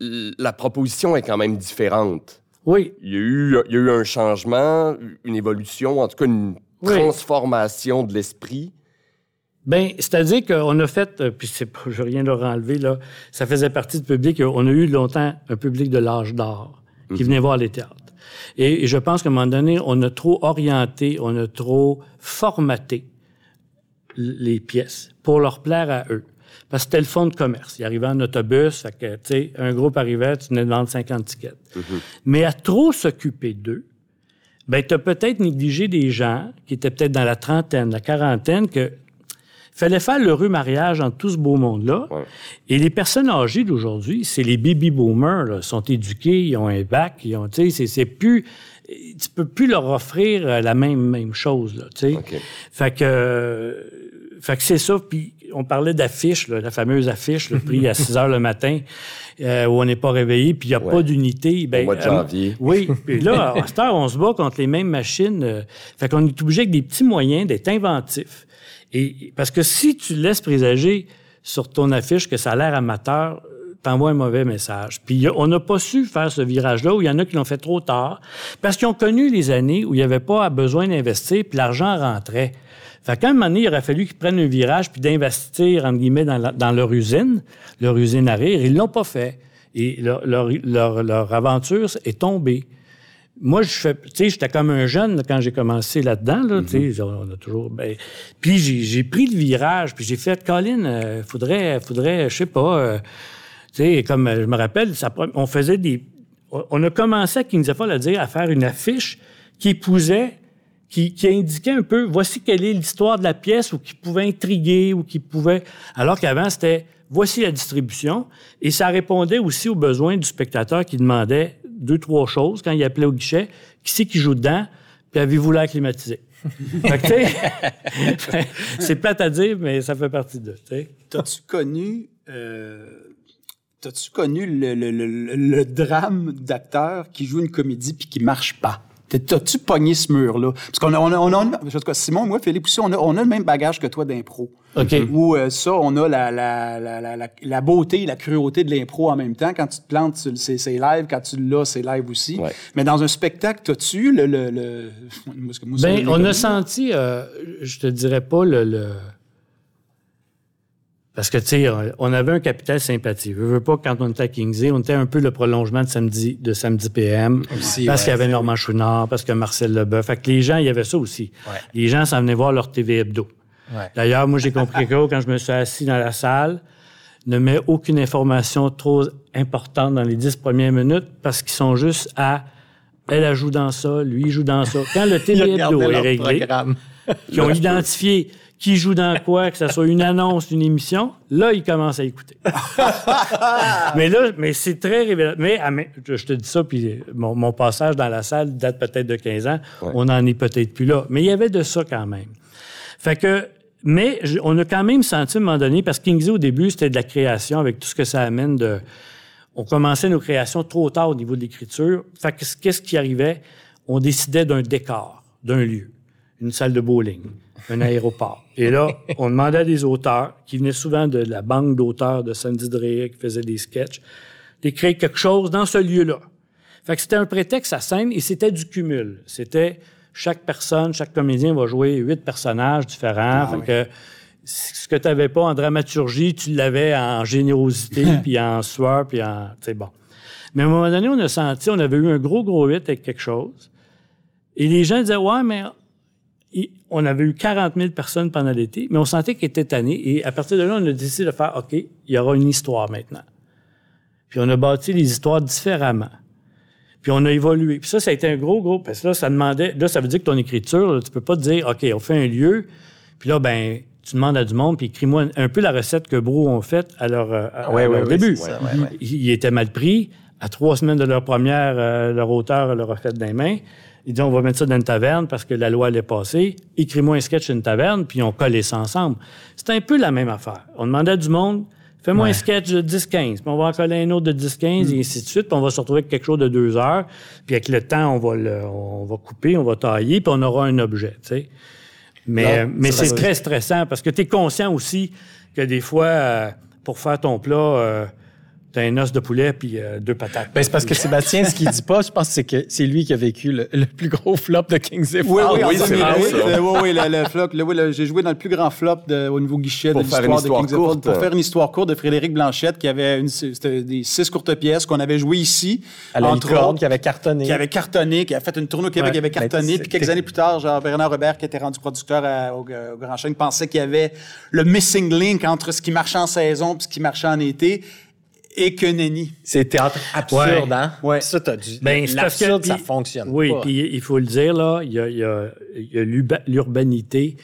la proposition est quand même différente. Oui. Il y, a eu, il y a eu un changement, une évolution, en tout cas une transformation de l'esprit. Ben, c'est-à-dire qu'on a fait, euh, puis c'est je veux rien leur enlever là, ça faisait partie du public. On a eu longtemps un public de l'âge d'or qui mhm. venait voir les théâtres. Et, je pense qu'à un moment donné, on a trop orienté, on a trop formaté les pièces pour leur plaire à eux. Parce que c'était le fond de commerce. Ils arrivaient en autobus, fait que, tu sais, un groupe arrivait, tu venais de vendre 50 tickets. Mhm. Mais à trop s'occuper d'eux, ben, tu as peut-être négligé des gens qui étaient peut-être dans la trentaine, la quarantaine, que fallait faire le heureux mariage entre tout ce beau monde-là. Et les personnes âgées d'aujourd'hui, c'est les baby boomers, là, sont éduqués, ils ont un bac, ils ont, tu sais, c'est plus, tu peux plus leur offrir euh, la même même chose, là, tu sais. Fait que, fait que c'est ça. Puis on parlait d'affiches, la fameuse affiche, le prix à 6 heures le matin, euh, où on n'est pas réveillé, puis il n'y a pas d'unité. Ben, Au mois de janvier. Euh, oui. *laughs* Puis là, à cette heure, on se bat contre les mêmes machines. fait qu'on est obligé avec des petits moyens d'être inventifs. Et parce que si tu laisses présager sur ton affiche que ça a l'air amateur, t'envoies un mauvais message. Puis on n'a pas su faire ce virage-là où il y en a qui l'ont fait trop tard parce qu'ils ont connu les années où il n'y avait pas besoin d'investir puis l'argent rentrait. Fait qu'à un moment donné, il aurait fallu qu'ils prennent un virage puis d'investir, entre guillemets, dans, dans, leur usine, leur usine à rire. Ils l'ont pas fait. Et leur, leur, leur, leur aventure est tombée moi, je fais, tu sais, j'étais comme un jeune quand j'ai commencé là-dedans, là, tu sais, mhm. on a toujours, ben, puis j'ai pris le virage, puis j'ai fait, Colin, euh, faudrait, faudrait, je sais pas, euh, sais, comme je me rappelle, ça, on faisait des, on a commencé à Kings à dire à faire une affiche qui épousait, qui, qui indiquait un peu, voici quelle est l'histoire de la pièce, ou qui pouvait intriguer, ou qui pouvait, alors qu'avant c'était, voici la distribution, et ça répondait aussi aux besoins du spectateur qui demandait deux, trois choses quand il appelait au guichet. Qui c'est qui joue dedans? Puis avez-vous l'air climatisé? *laughs* *laughs* c'est plate à dire, mais ça fait partie de. T'as-tu connu, euh, t'as-tu connu le, le, le, le drame d'acteur qui joue une comédie puis qui marche pas? T'as-tu pogné ce mur-là? Parce qu'on a, on a, on a, Simon, moi, Philippe aussi, on a, on a le même bagage que toi d'impro. OK. Où euh, ça, on a la, la, la, la, la beauté et la cruauté de l'impro en même temps. Quand tu te plantes, c'est live. Quand tu l'as, c'est live aussi. Mais dans un spectacle, t'as-tu le... le, le... ben, on a senti, euh, je te dirais pas le... le parce que, tu sais, on avait un capital sympathie. Je veux pas, quand on était à Kingsley, on était un peu le prolongement de samedi, de samedi PM. parce qu'il y avait Normand Chouinard, parce que Marcel Leboeuf. Fait que les gens, il y avait ça aussi. Les gens s'en venaient voir leur TV hebdo. D'ailleurs, moi, j'ai compris *laughs* que quand je me suis assis dans la salle, ne met aucune information trop importante dans les dix premières minutes parce qu'ils sont juste à elle, elle joue dans ça, lui, il joue dans ça. Quand le TV *laughs* Hebdo est réglé, qui ont *laughs* identifié qui joue dans quoi, que ce soit une annonce, une émission, là, ils commencent à écouter. *laughs* mais là, mais c'est très révélateur. Mais, ah, mais, je te dis ça, puis mon, mon passage dans la salle date peut-être de 15 ans. On n'en est peut-être plus là. Mais il y avait de ça quand même. Fait que, mais je- on a quand même senti à un moment donné, parce que Kingsley, au début, c'était de la création avec tout ce que ça amène de. On commençait nos créations trop tard au niveau de l'écriture. Fait que qu'est-ce qui arrivait? On décidait d'un décor, d'un lieu, une salle de bowling, un aéroport. Et là, on demandait à des auteurs, qui venaient souvent de la banque d'auteurs de Sandy Dreyer, qui faisaient des sketchs, d'écrire quelque chose dans ce lieu-là. Fait que c'était un prétexte à scène et c'était du cumul. C'était chaque personne, chaque comédien va jouer huit personnages différents. fait que ce que tu n'avais pas en dramaturgie, tu l'avais en générosité, *laughs* puis en sueur, puis en... C'est bon. Mais à un moment donné, on a senti, on avait eu un gros, gros hit avec quelque chose. Et les gens disaient, ouais, mais on avait eu 40 000 personnes pendant l'été, mais on sentait qu'ils étaient tannés. Et à partir de là, on a décidé de faire, OK, il y aura une histoire maintenant. Puis on a bâti les histoires différemment. Puis on a évolué. Puis ça, ça a été un gros, gros. Parce que là, ça demandait. Là, ça veut dire que ton écriture, là, tu peux pas te dire, OK, on fait un lieu. Puis là, ben, tu demandes à du monde, puis écris-moi un, peu la recette que Brou ont faite à leur, à Ouais, début. ça, ouais, mal pris. À trois semaines de leur première, euh, leur auteur leur a fait des mains. Ils disent, on va mettre ça dans une taverne parce que la loi allait passer. Écris-moi un sketch dans une taverne, puis on collait ça ensemble. C'est un peu la même affaire. On demandait à du monde, fais-moi un sketch de 10-15, puis on va en coller un autre de 10-15, et ainsi de suite, puis on va se retrouver avec quelque chose de deux heures. Puis avec le temps, on va, le, on va couper, on va tailler, puis on aura un objet, tu sais. Mais, Non, mais c'est très stressant parce que tu es conscient aussi que des fois, euh, pour faire ton plat, euh, tu as un os de poulet puis euh, deux patates. Ben, c'est parce que Sébastien, ce qu'il dit pas, je pense que c'est que c'est lui qui a vécu le, le plus gros flop de Oui, Falls. oui, oui, c'est 2008, vrai, ça. euh, oui, oui, le, le flop, le- oui, le- j'ai joué dans le plus grand flop de- au niveau guichet Pour de l'histoire de Kings courte. Pour faire une histoire courte de Frédéric Blanchette, qui avait une, c'était des six courtes pièces qu'on avait jouées ici, À la entre licorne autres, qui avait cartonné. qui avait cartonné, qui a fait une tournée au Québec, Ouais. qui avait Mais cartonné. Puis quelques années plus tard, genre Bernard Robert, qui était rendu producteur à- au, au Grand Chêne, pensait qu'il y avait le missing link entre ce qui marchait en saison et ce qui marchait en été. Et que nenni. C'est théâtre absurde, Ouais. hein? Ouais. Ça, t'as du... Ben, c'est parce que- L'absurde, ça puis- fonctionne Oui, puis il faut le dire, là, il y a, il y a- il y a l'urba- l'urbanité.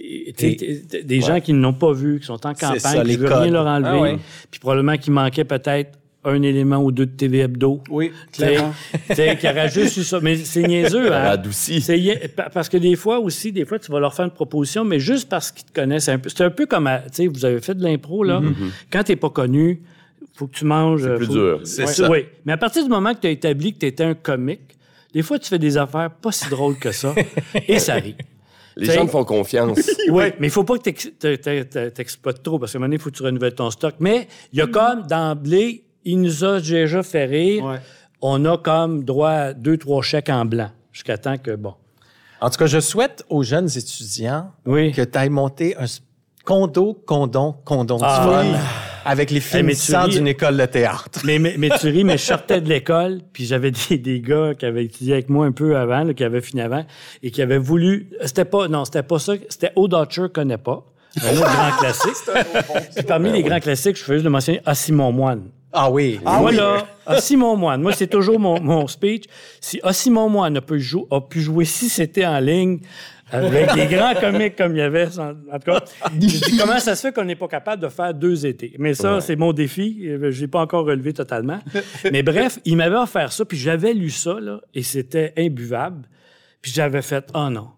Et, tu Et- Des gens qui ne l'ont pas vu, qui sont en campagne, ça, qui ne veulent rien leur enlever. Ah ouais. Puis probablement qu'il manquait peut-être un élément ou deux de TV Hebdo. Oui, Tu clairement. tu sais, qui aurait juste eu ça. Mais c'est niaiseux, hein? Radouci. C'est y- pa- parce que des fois aussi, des fois, tu vas leur faire une proposition, mais juste parce qu'ils te connaissent un peu. C'est un peu comme, tu sais, vous avez fait de l'impro, là. Quand t'es pas connu, faut que tu manges. C'est plus faut- dur. C'est Ouais, ça. Oui. Mais à partir du moment que tu as établi que tu étais un comique, des fois, tu fais des affaires pas si drôles que ça, *laughs* et ça arrive. Les T'sais- gens me font confiance. *laughs* Oui, mais il faut pas que t'ex- t'exploites trop, parce qu'à un moment donné, il faut que tu renouvelles ton stock. Mais il y a comme, d'emblée, il nous a déjà fait rire. Ouais. On a comme droit à deux, trois chèques en blanc, jusqu'à temps que, bon. En tout cas, je souhaite aux jeunes étudiants Oui. que tu ailles monter un condo, condom du Ah, oui. Avec les tu finissants ris- d'une école de théâtre. Mais, mais, mais tu ris, mais je *laughs* sortais de l'école, puis j'avais des, des gars qui avaient étudié avec moi un peu avant, là, qui avaient fini avant, et qui avaient voulu. C'était pas, non, c'était pas ça. C'était Old Archer connaît pas. Un *laughs* autre grand classique. Puis parmi les grands classiques, je faisais le mentionner à Simon Moine. Ah oui. moi, là, à Simon Moine, moi, c'est toujours mon, mon speech. Si à Simon Moine a pu, jou- a pu jouer si c'était en ligne, avec des grands comiques comme il y avait, en en tout cas, je dis, comment ça se fait qu'on n'est pas capable de faire deux étés? Mais ça, c'est mon défi. Je l'ai pas encore relevé totalement. Mais bref, il m'avait offert ça, puis j'avais lu ça, là, et c'était imbuvable. Puis j'avais fait, oh non.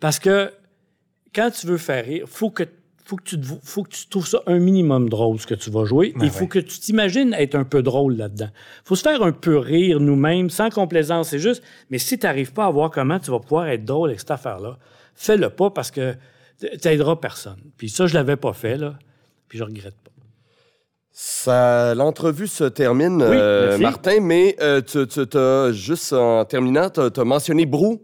Parce que quand tu veux faire rire, faut que faut que tu te- faut que tu trouves ça un minimum drôle ce que tu vas jouer. Il faut que tu t'imagines être un peu drôle là-dedans. Faut se faire un peu rire nous-mêmes, sans complaisance. C'est juste. Mais si tu n'arrives pas à voir comment tu vas pouvoir être drôle avec cette affaire-là, fais-le pas parce que tu n'aideras personne. Puis ça, je l'avais pas fait là. Puis je regrette pas. Ça, l'entrevue se termine, Oui, euh. Martin, mais euh, tu, tu t'as, juste en terminant, tu as mentionné Brou.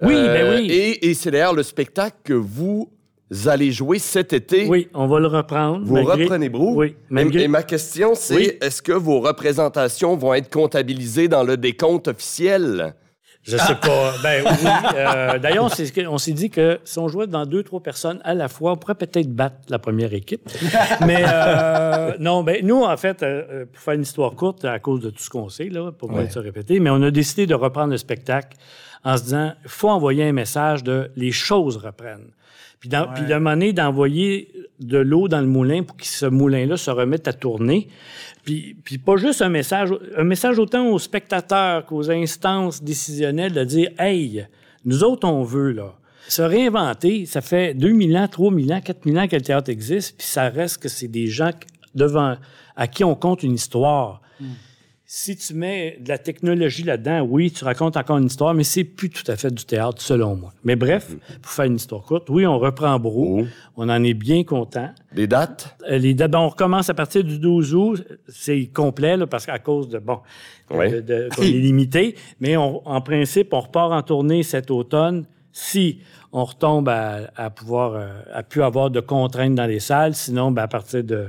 Oui, ben oui. Et, et c'est d'ailleurs le spectacle que vous allez jouer cet été. Oui, on va le reprendre. Vous malgré- reprenez Brou? Oui, Et, malgré- et ma question, c'est Oui. est-ce que vos représentations vont être comptabilisées dans le décompte officiel? Je sais pas. Ben oui. Euh, *laughs* D'ailleurs, on s'est- dit que si on jouait dans deux, trois personnes à la fois, on pourrait peut-être battre la première équipe. *laughs* Mais euh, non, ben nous, en fait, euh, euh, pour faire une histoire courte, à cause de tout ce qu'on sait, là, pour pas se répéter, mais on a décidé de reprendre le spectacle en se disant, il faut envoyer un message de les choses reprennent. Puis, dans, puis d'un moment donné, d'envoyer de l'eau dans le moulin pour que ce moulin-là se remette à tourner. Puis, puis pas juste un message, un message autant aux spectateurs qu'aux instances décisionnelles de dire Hey, nous autres, on veut, là. Se réinventer, ça fait 2000 ans, 3000 ans, 4000 ans que le théâtre existe, puis ça reste que c'est des gens devant, à qui on compte une histoire. Si tu mets de la technologie là-dedans, oui, tu racontes encore une histoire, mais c'est plus tout à fait du théâtre, selon moi. Mais bref, pour faire une histoire courte, oui, on reprend Brou. Oh. On en est bien content. Des dates? Euh, Les dates, ben, on recommence à partir du 12 août. C'est complet, là, parce qu'à cause de, bon, Ouais. de, de- qu'on est limité. Mais on- en principe, on repart en tournée cet automne si on retombe à, à pouvoir, euh, à plus avoir de contraintes dans les salles. Sinon, ben, à partir de,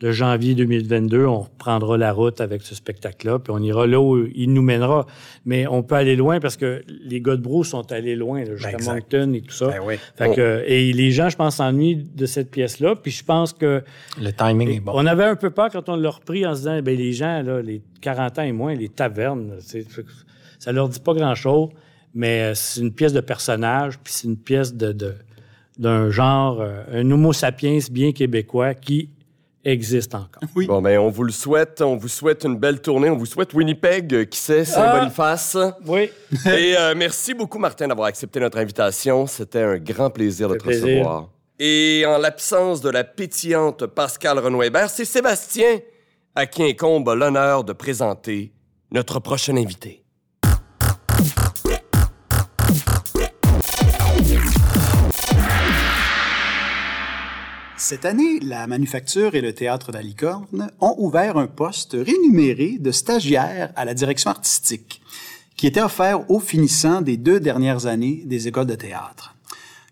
de janvier 2022, on reprendra la route avec ce spectacle-là, puis on ira là où il nous mènera. Mais on peut aller loin parce que les gars de Brou sont allés loin, là, jusqu'à exact. Moncton et tout ça. Ben oui. Fait que, et les gens, je pense, s'ennuient de cette pièce-là. Puis je pense que Le timing est bon. on avait un peu peur quand on l'a repris en se disant, ben les gens, là, les 40 ans et moins, les tavernes, c'est- ça leur dit pas grand-chose, mais euh, c'est une pièce de personnage, puis c'est une pièce de, de- d'un genre, euh, un homo sapiens bien québécois qui existe encore. Oui. Bon, ben, on vous le souhaite. On vous souhaite une belle tournée. On vous souhaite Winnipeg, euh, qui sait, Saint-Boniface. Oui. *laughs* Et euh, merci beaucoup, Martin, d'avoir accepté notre invitation. C'était un grand plaisir de te plaisir. recevoir. Et en l'absence de la pétillante Pascal Renoir-Hébert, c'est Sébastien à qui incombe l'honneur de présenter notre prochain invité. Cette année, la Manufacture et le Théâtre de la Licorne ont ouvert un poste rémunéré de stagiaire à la direction artistique, qui était offert aux finissants des deux dernières années des écoles de théâtre.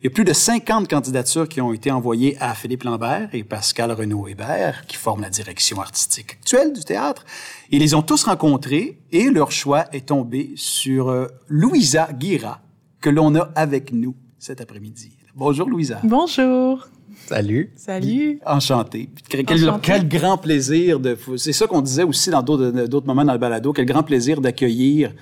Il y a plus de 50 candidatures qui ont été envoyées à Philippe Lambert et Pascal Renaud-Hébert, qui forment la direction artistique actuelle du théâtre. Ils les ont tous rencontrés et leur choix est tombé sur euh, Louisa Guira, que l'on a avec nous cet après-midi. Bonjour Louisa. Bonjour. Salut. Salut. Enchanté. Quel, quel- Enchanté. quel grand plaisir de. C'est ça qu'on disait aussi dans d'autres d'autres moments dans le balado. Quel grand plaisir d'accueillir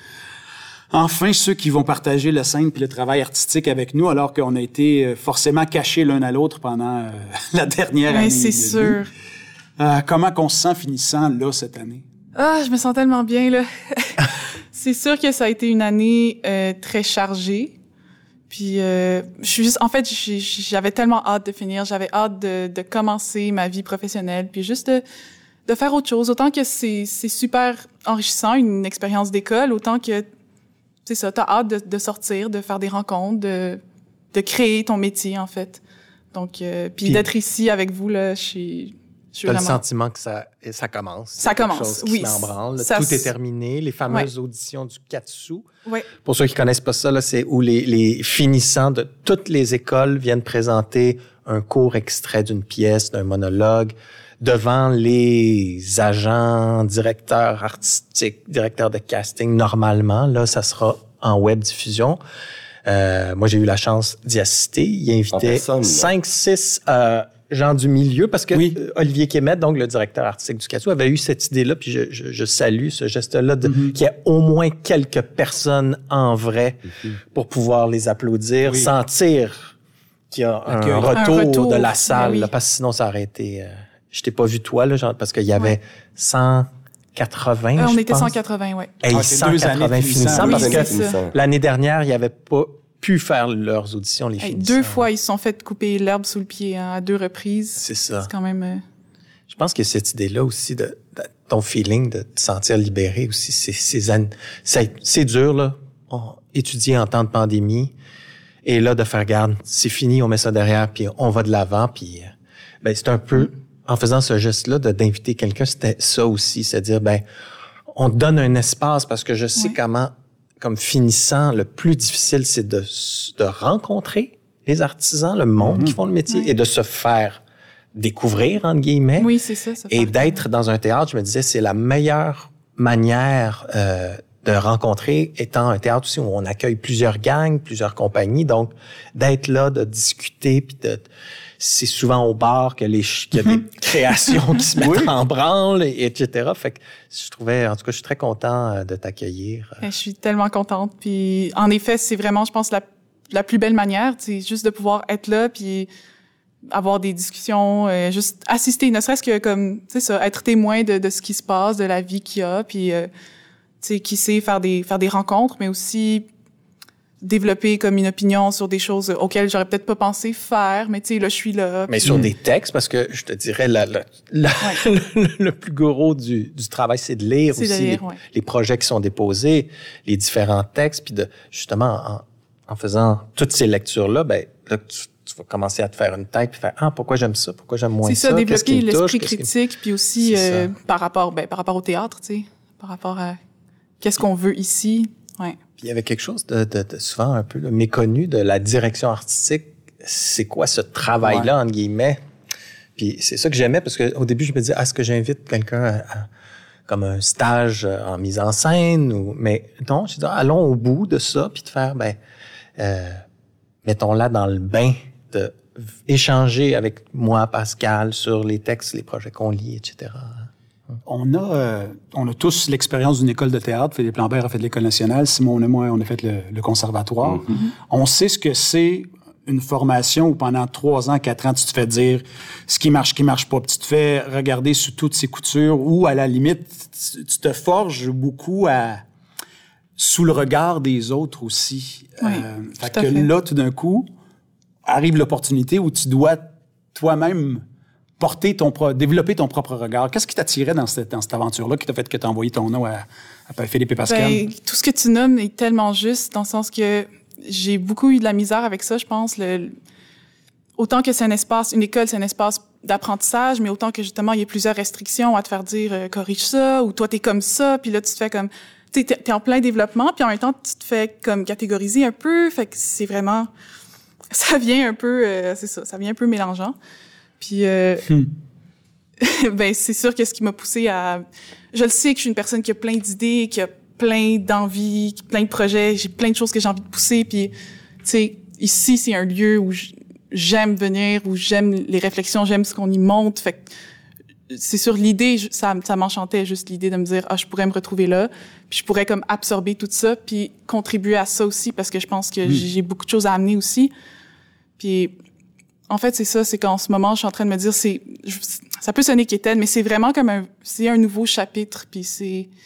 enfin ceux qui vont partager la scène puis le travail artistique avec nous, alors qu'on a été euh, forcément cachés l'un à l'autre pendant euh, *laughs* la dernière année. Oui, c'est sûr. Euh, comment qu'on se sent finissant là cette année? Ah, je me sens tellement bien, là. *laughs* c'est sûr que ça a été une année euh, très chargée. Puis, euh, je suis juste, en fait, j'avais tellement hâte de finir. J'avais hâte de, de commencer ma vie professionnelle. Puis juste de, de faire autre chose. Autant que c'est c'est super enrichissant, une expérience d'école, autant que, c'est ça, t'as hâte de, de sortir, de faire des rencontres, de, de créer ton métier, en fait. Donc, euh, puis Puis- d'être ici avec vous, là, je suis Tu as le sentiment que ça, ça commence. Ça commence, chose qui oui. branle. Ça Tout est terminé. Les fameuses auditions du 4 sous. Ouais. Pour ceux qui connaissent pas ça, là, c'est où les, les finissants de toutes les écoles viennent présenter un court extrait d'une pièce, d'un monologue devant les agents, directeurs artistiques, directeurs de casting. Normalement, là, ça sera en web diffusion. Euh, moi, j'ai eu la chance d'y assister. Il invitait personne, là. cinq, six euh, gens du milieu parce que Oui. euh, Olivier Kémet, donc le directeur artistique du Cassou, avait eu cette idée-là, puis je, je, je salue ce geste-là, de- qu'il y ait au moins quelques personnes en vrai pour pouvoir les applaudir, Oui. sentir qu'il y a un retour, Un retour, de la ben salle, oui. là, parce que sinon ça aurait été... euh, je t'ai pas vu toi, là, genre, parce qu'il y avait 180, Euh, on je était pense. 180, ouais. Hey, Ah, c'est deux années 180 de finissants, parce Oui, que l'année dernière, il n'y avait pas pu faire leurs auditions, les Hey, finissants. deux fois, ils se sont fait couper l'herbe sous le pied hein, à deux reprises. C'est ça. C'est quand même. euh, Je pense que cette idée-là aussi, de, de- ton feeling de te sentir libéré aussi, c'est dur, là. On, étudier en temps de pandémie, et là, de faire garde, c'est fini, on met ça derrière, puis on va de l'avant, puis euh, ben, c'est un peu, en faisant ce geste-là, de- d'inviter quelqu'un, c'était ça aussi, c'est-à-dire, ben, on donne un espace parce que je sais Ouais. comment, comme finissant, le plus difficile, c'est de, de rencontrer les artisans, le monde qui font le métier, et de se faire découvrir, entre guillemets. Oui, c'est ça. ça Et d'être dans un théâtre, je me disais, c'est la meilleure manière euh, de rencontrer, étant un théâtre aussi où on accueille plusieurs gangs, plusieurs compagnies, donc d'être là, de discuter, puis de c'est souvent au bar que les qu'il y a des *laughs* créations qui se mettent en branle, et, etc. Fait que je trouvais, en tout cas, je suis très content euh, de t'accueillir. Je suis tellement contente. Puis en effet, c'est vraiment, je pense, la, la plus belle manière, c'est juste de pouvoir être là, puis avoir des discussions, euh, juste assister, ne serait-ce que comme, tu sais ça, être témoin de, de ce qui se passe, de la vie qu'il y a, puis euh, tu sais, qui sait faire des faire des rencontres, mais aussi développer comme une opinion sur des choses auxquelles j'aurais peut-être pas pensé faire, mais tu sais, là, je suis là. Mais sur des textes, parce que je te dirais, la, la, la- *laughs* le plus gros du, du travail, c'est de lire C'est de aussi lire, les, ouais. les projets qui sont déposés, les différents textes, puis de justement, en, en faisant toutes ces lectures-là, ben là, tu, tu vas commencer à te faire une tête, puis faire, ah, pourquoi j'aime ça, pourquoi j'aime moins C'est ça, ça, qu'est-ce qui développer l'esprit qui- critique, puis aussi C'est euh, ça. par rapport, ben, par rapport au théâtre, tu sais, par rapport à qu'est-ce qu'on veut ici. Ouais. Puis il y avait quelque chose de, de- de souvent un peu là, méconnu de la direction artistique. C'est quoi ce travail-là, entre guillemets? Puis c'est ça que j'aimais parce qu'au début, je me disais, ah, est-ce que j'invite quelqu'un à, à- comme un stage euh, en mise en scène? Ou... Mais non, je dis, allons au bout de ça, puis de faire, ben, euh, mettons-la dans le bain, de échanger avec moi, Pascal, sur les textes, les projets qu'on lit, etc. On a, euh, on a tous l'expérience d'une école de théâtre. Philippe Lambert a fait de l'école nationale. Simon et moi, on a fait le, le conservatoire. On sait ce que c'est une formation où pendant trois ans, quatre ans, tu te fais dire ce qui marche, ce qui marche pas. Puis tu te fais regarder sous toutes ses coutures ou à la limite, tu tu te forges beaucoup à sous le regard des autres aussi. Oui, fait tout à que fait. là, tout d'un coup, arrive l'opportunité où tu dois toi-même porter ton pro- développer ton propre regard. Qu'est-ce qui t'attirait dans cette, dans cette aventure-là qui t'a fait que tu as envoyé ton nom à, à Philippe et Pascal? Ben, tout ce que tu nommes est tellement juste dans le sens que j'ai beaucoup eu de la misère avec ça, je pense. Le, autant que c'est un espace, une école, c'est un espace d'apprentissage, mais autant que justement, il y a plusieurs restrictions à te faire dire euh, corrige ça, ou toi, t'es comme ça, puis là, tu te fais comme... Tu t'es en plein développement, puis en même temps, tu te fais comme catégoriser un peu, fait que c'est vraiment... *laughs* Ça vient un peu... euh, c'est ça, ça vient un peu mélangeant. Puis... euh, *laughs* ben c'est sûr que ce qui m'a poussé à je le sais que je suis une personne qui a plein d'idées qui a plein d'envies plein de projets j'ai plein de choses que j'ai envie de pousser. Puis tu sais ici c'est un lieu où j'aime venir où j'aime les réflexions j'aime ce qu'on y monte fait c'est sûr l'idée ça ça m'enchantait juste l'idée de me dire ah je pourrais me retrouver là. Puis je pourrais comme absorber tout ça puis contribuer à ça aussi parce que je pense que j'ai j'ai beaucoup de choses à amener aussi. Puis en fait, c'est ça, c'est qu'en ce moment, je suis en train de me dire, c'est, ça peut sonner quétaine, mais c'est vraiment comme un, c'est un nouveau chapitre, puis c'est, tu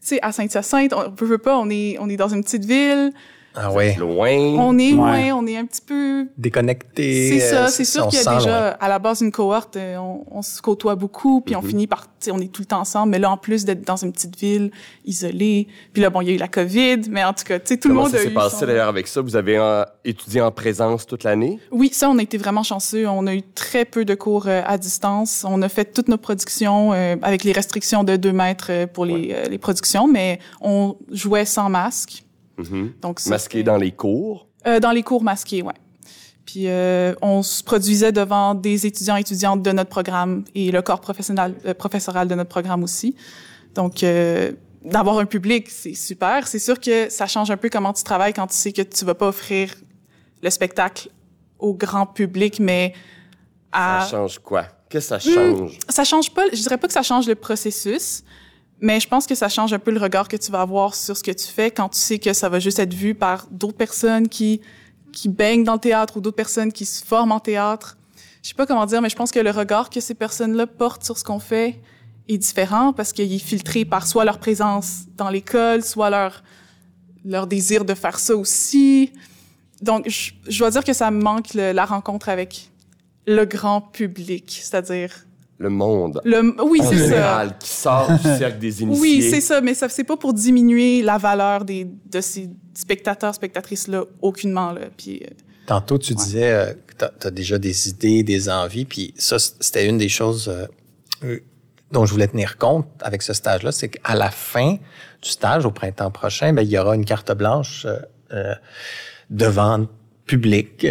sais, à Saint-Hyacinthe, on peut, veut pas, on est, on est dans une petite ville, Ah ouais, Loin. on est Ouais. loin, on est un petit peu, déconnecté. c'est ça, euh, c'est sûr qu'il y a loin. déjà, à la base, une cohorte, euh, on, on se côtoie beaucoup, puis on finit par, tu sais, on est tout le temps ensemble, mais là, en plus d'être dans une petite ville, isolée, puis là, bon, il y a eu la COVID, mais en tout cas, tu sais, tout Comment le monde ça a s'est eu passé son- d'ailleurs avec ça? Vous avez euh, étudié en présence toute l'année? Oui, ça, on a été vraiment chanceux. On a eu très peu de cours euh, à distance. On a fait toutes nos productions euh, avec les restrictions de deux mètres pour les, euh, les productions, mais on jouait sans masque. Mhm. Donc ça, Masqué dans les cours? Euh, dans les cours masqués, ouais. Puis euh, on se produisait devant des étudiants et étudiantes de notre programme et le corps professionnel, euh, professoral de notre programme aussi. Donc euh, d'avoir un public, c'est super. C'est sûr que ça change un peu comment tu travailles quand tu sais que tu vas pas offrir le spectacle au grand public, mais à Ça change quoi? Qu'est-ce que ça change? ça change pas, je dirais pas que ça change le processus, mais je pense que ça change un peu le regard que tu vas avoir sur ce que tu fais quand tu sais que ça va juste être vu par d'autres personnes qui qui baignent dans le théâtre ou d'autres personnes qui se forment en théâtre. Je sais pas comment dire, mais je pense que le regard que ces personnes-là portent sur ce qu'on fait est différent parce qu'il est filtré par soit leur présence dans l'école, soit leur leur désir de faire ça aussi. Donc, je, je dois dire que ça me manque le- la rencontre avec le grand public, c'est-à-dire Le monde. le, oui, en c'est ça. qui sort du *laughs* cercle des initiés. Oui, c'est ça, mais ça c'est pas pour diminuer la valeur des de ces spectateurs spectatrices là aucunement là. Puis euh, Tantôt, tu disais euh, que tu as, déjà des idées, des envies, puis ça, c'était une des choses euh, dont je voulais tenir compte avec ce stage-là, c'est qu'à la fin du stage, au printemps prochain, ben, il y aura une carte blanche euh, euh, devant le public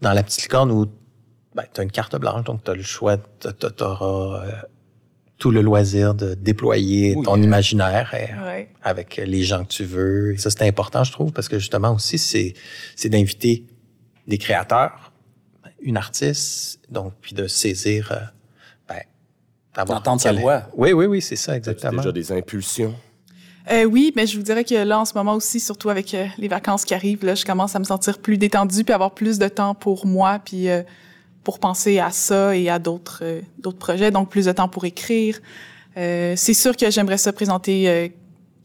dans la petite licorne où ben, tu as une carte blanche, donc tu as le choix, tu auras tout le loisir de déployer Oui. ton imaginaire et, Ouais. avec les gens que tu veux. Et ça, c'est important, je trouve, parce que justement aussi, c'est, c'est d'inviter des créateurs, une artiste, donc, puis de saisir, euh, ben, d'avoir- D'entendre sa voix. Oui, oui, oui, c'est ça, exactement. déjà des impulsions. Euh, oui, mais je vous dirais que là, en ce moment aussi, surtout avec euh, les vacances qui arrivent, là, je commence à me sentir plus détendue puis avoir plus de temps pour moi puis euh, pour penser à ça et à d'autres euh, d'autres projets. Donc, plus de temps pour écrire. Euh, c'est sûr que j'aimerais ça présenter euh,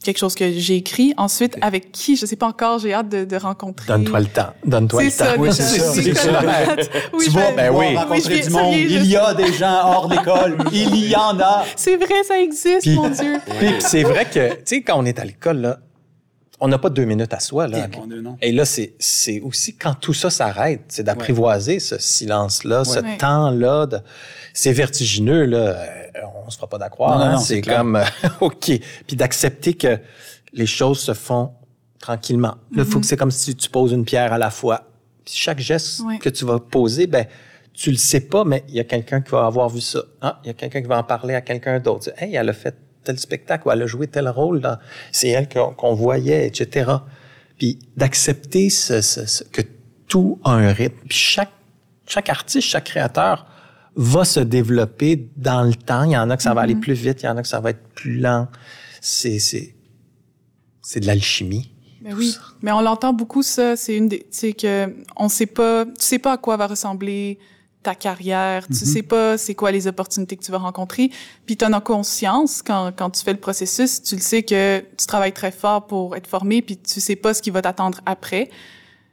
quelque chose que j'ai écrit. Ensuite, avec qui, je sais pas encore, j'ai hâte de, de rencontrer. Donne-toi le temps. Donne-toi C'est le ça, temps. Oui, le c'est ça, Oui, c'est ça. Oui, Tu vois, ben oui. Rencontrer Oui, je viens- du ça monde. vient Il y a des gens hors d'école. Il y en a. C'est vrai, ça existe, Puis- mon Dieu. Puis, puis c'est vrai que, tu sais, quand on est à l'école, là, on n'a pas deux minutes à soi, là. Non. Et là, c'est, c'est aussi quand tout ça s'arrête, c'est d'apprivoiser ce silence-là, ce Ouais. temps-là. De... C'est vertigineux, là. Euh, on se fera pas d'accroire. Non, non, hein. c'est comme, euh, *laughs* OK. Puis d'accepter que les choses se font tranquillement. Là, faut que c'est comme si tu poses une pierre à la fois. Puis chaque geste Ouais. que tu vas poser, ben, tu le sais pas, mais il y a quelqu'un qui va avoir vu ça. Ah, il y a quelqu'un qui va en parler à quelqu'un d'autre. Hey, elle a fait tel spectacle ou elle a joué tel rôle dans, c'est elle qu'on voyait, etc. Puis d'accepter ce, ce- ce- que tout a un rythme. Puis chaque, chaque artiste, chaque créateur va se développer dans le temps. Il y en a que ça va aller plus vite, il y en a que ça va être plus lent. C'est, c'est, c'est de l'alchimie. Ben oui, mais on l'entend beaucoup ça. C'est une c'est que on sait pas, tu sais pas à quoi va ressembler ta carrière, tu sais pas c'est quoi les opportunités que tu vas rencontrer, puis tu en as conscience quand quand tu fais le processus, tu le sais que tu travailles très fort pour être formé, puis tu sais pas ce qui va t'attendre après.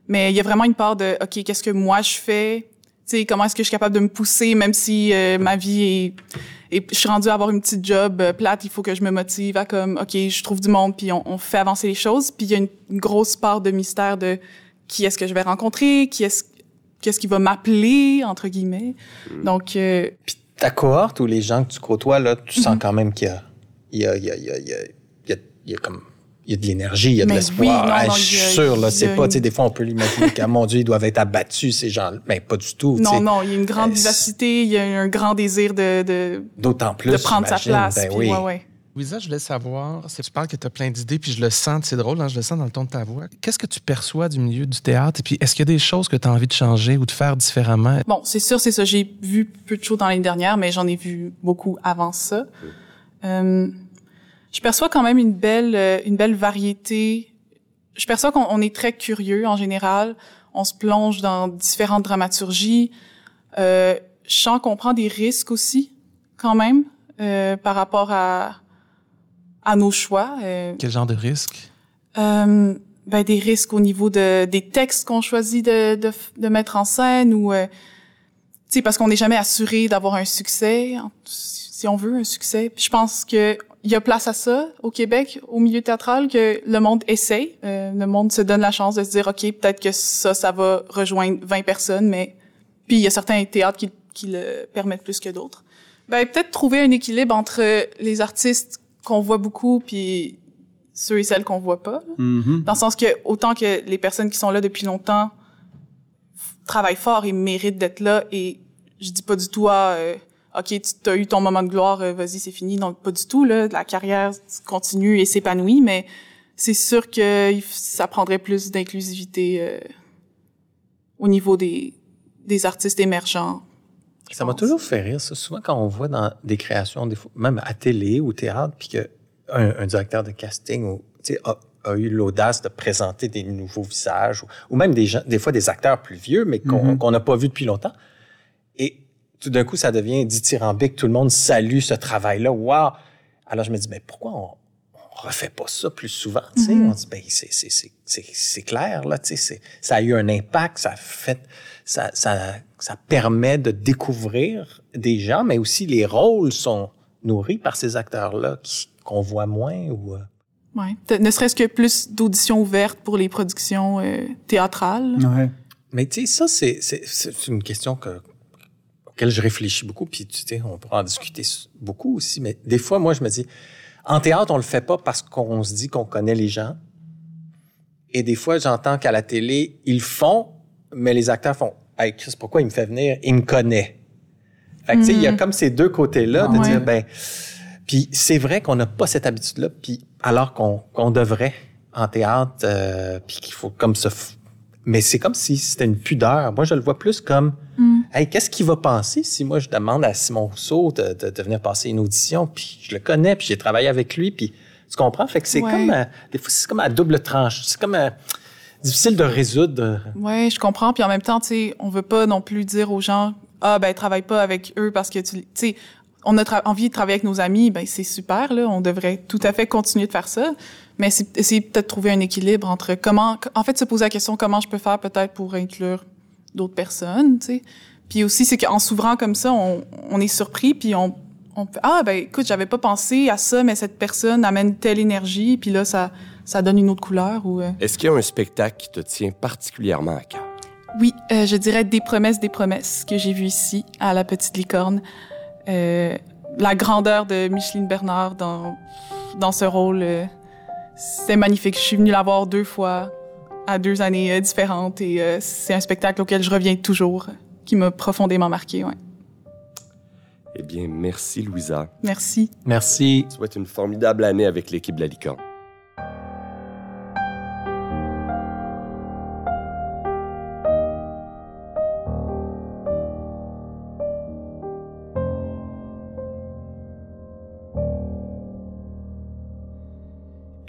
Mais il y a vraiment une part de OK, qu'est-ce que moi je fais? Tu sais comment est-ce que je suis capable de me pousser même si euh, ma vie est et je suis rendue à avoir une petite job euh, plate, il faut que je me motive à comme, OK, je trouve du monde, puis on, on fait avancer les choses. Puis il y a une, une grosse part de mystère de qui est-ce que je vais rencontrer, qui est-ce qu'est-ce qui va m'appeler, entre guillemets. Donc, euh, Puis ta cohorte ou les gens que tu côtoies, là, tu sens quand même qu'il y a, il y a, il y a, il y a, il y a, il y a, il y a comme, il y a de l'énergie, il y a de l'espoir. oui, non, je suis sûr, là, c'est pas, tu sais, des fois, on peut l'imaginer qu'à mon Dieu, ils doivent être abattus, ces gens Mais pas du tout, tu non, sais. non, il y a une grande Euh, vivacité, il y a un grand désir de, de, D'autant plus, de prendre sa place. Ben puis oui. ouais, ouais. Louisa, je voulais savoir, tu parles que tu as plein d'idées, puis je le sens, c'est drôle, hein, je le sens dans le ton de ta voix. Qu'est-ce que tu perçois du milieu du théâtre? Et puis, est-ce qu'il y a des choses que tu as envie de changer ou de faire différemment? Bon, c'est sûr, c'est ça. J'ai vu peu de choses dans l'année dernière, mais j'en ai vu beaucoup avant ça. Euh, je perçois quand même une belle, euh, une belle variété. Je perçois qu'on on est très curieux en général. On se plonge dans différentes dramaturgies. Euh, je sens qu'on prend des risques aussi, quand même, euh, par rapport à à nos choix. Euh, Quel genre de risque? euh, ben, des risques au niveau de, des textes qu'on choisit de, de, de mettre en scène ou, euh, tu sais, parce qu'on n'est jamais assuré d'avoir un succès, si on veut un succès. Puis je pense que il y a place à ça au Québec, au milieu théâtral, que le monde essaye. Euh, le monde se donne la chance de se dire, OK, peut-être que ça, ça va rejoindre 20 personnes, mais puis il y a certains théâtres qui, qui le permettent plus que d'autres. Ben, peut-être trouver un équilibre entre les artistes qu'on voit beaucoup puis ceux et celles qu'on voit pas. Mhm. Dans le sens que autant que les personnes qui sont là depuis longtemps travaillent fort et méritent d'être là et je dis pas du tout ah euh, OK, tu as eu ton moment de gloire, euh, vas-y, c'est fini. Non, pas du tout là, la carrière continue et s'épanouit mais c'est sûr que ça prendrait plus d'inclusivité euh, au niveau des des artistes émergents. Ça m'a toujours fait rire, ça. Souvent, quand on voit dans des créations, des fois, même à télé ou théâtre, puis que un, directeur de casting ou, a, a eu l'audace de présenter des nouveaux visages, ou, ou même des, gens, des fois des acteurs plus vieux, mais qu'on qu'on n'a pas vu depuis longtemps. Et tout d'un coup, ça devient dithyrambique. Tout le monde salue ce travail-là. Wow! Alors, je me dis, mais pourquoi on, on refait pas ça plus souvent? tu sais? On dit, ben, c'est, clair, là, tu sais, c'est- ça a eu un impact, ça a fait, ça, ça, ça permet de découvrir des gens, mais aussi les rôles sont nourris par ces acteurs-là qu'on voit moins ou, euh, Ouais. Ne serait-ce que plus d'auditions ouvertes pour les productions euh, théâtrales. Ouais. Mais tu sais, ça, c'est, c'est, c'est une question que, auquel je réfléchis beaucoup, puis tu sais, on pourra en discuter beaucoup aussi, mais des fois, moi, je me dis, en théâtre, on le fait pas parce qu'on se dit qu'on connaît les gens. Et des fois, j'entends qu'à la télé, ils font, mais les acteurs font, hey, Chris, pourquoi il me fait venir? Il me connaît. Fait que, tu sais, il y a comme ces deux côtés-là de Ouais. dire, ben, puis c'est vrai qu'on n'a pas cette habitude-là, puis alors qu'on devrait en théâtre, euh, puis qu'il faut comme se... f- Mais c'est comme si c'était une pudeur. Moi, je le vois plus comme, hey, qu'est-ce qu'il va penser si moi, je demande à Simon Rousseau de, de, de venir passer une audition, puis je le connais, puis j'ai travaillé avec lui, puis tu comprends? Fait que c'est Ouais. comme, euh, des fois, c'est comme à double tranche. C'est comme euh, difficile de résoudre. Ouais, je comprends. Puis en même temps, tu sais, on veut pas non plus dire aux gens, ah ben travaille pas avec eux parce que tu, sais, on a envie de travailler avec nos amis, ben c'est super là. On devrait tout à fait continuer de faire ça. Mais c'est essayer peut-être trouver un équilibre entre comment, en fait, se poser la question comment je peux faire peut-être pour inclure d'autres personnes, tu sais. Puis aussi, c'est qu'en s'ouvrant comme ça, on, on est surpris, puis on, on ah ben écoute, j'avais pas pensé à ça, mais cette personne amène telle énergie, puis là ça, ça donne une autre couleur ou. euh, Est-ce qu'il y a un spectacle qui te tient particulièrement à cœur? Oui, euh, je dirais des promesses, des promesses que j'ai vues ici à la Petite Licorne. Euh, la grandeur de Micheline Bernard dans dans ce rôle, euh, c'est magnifique. Je suis venue la voir deux fois à deux années euh, différentes et euh, c'est un spectacle auquel je reviens toujours, qui m'a profondément marqué. Ouais. Eh bien, merci, Louisa. Merci. Merci. Je souhaite une formidable année avec l'équipe de la Licorne.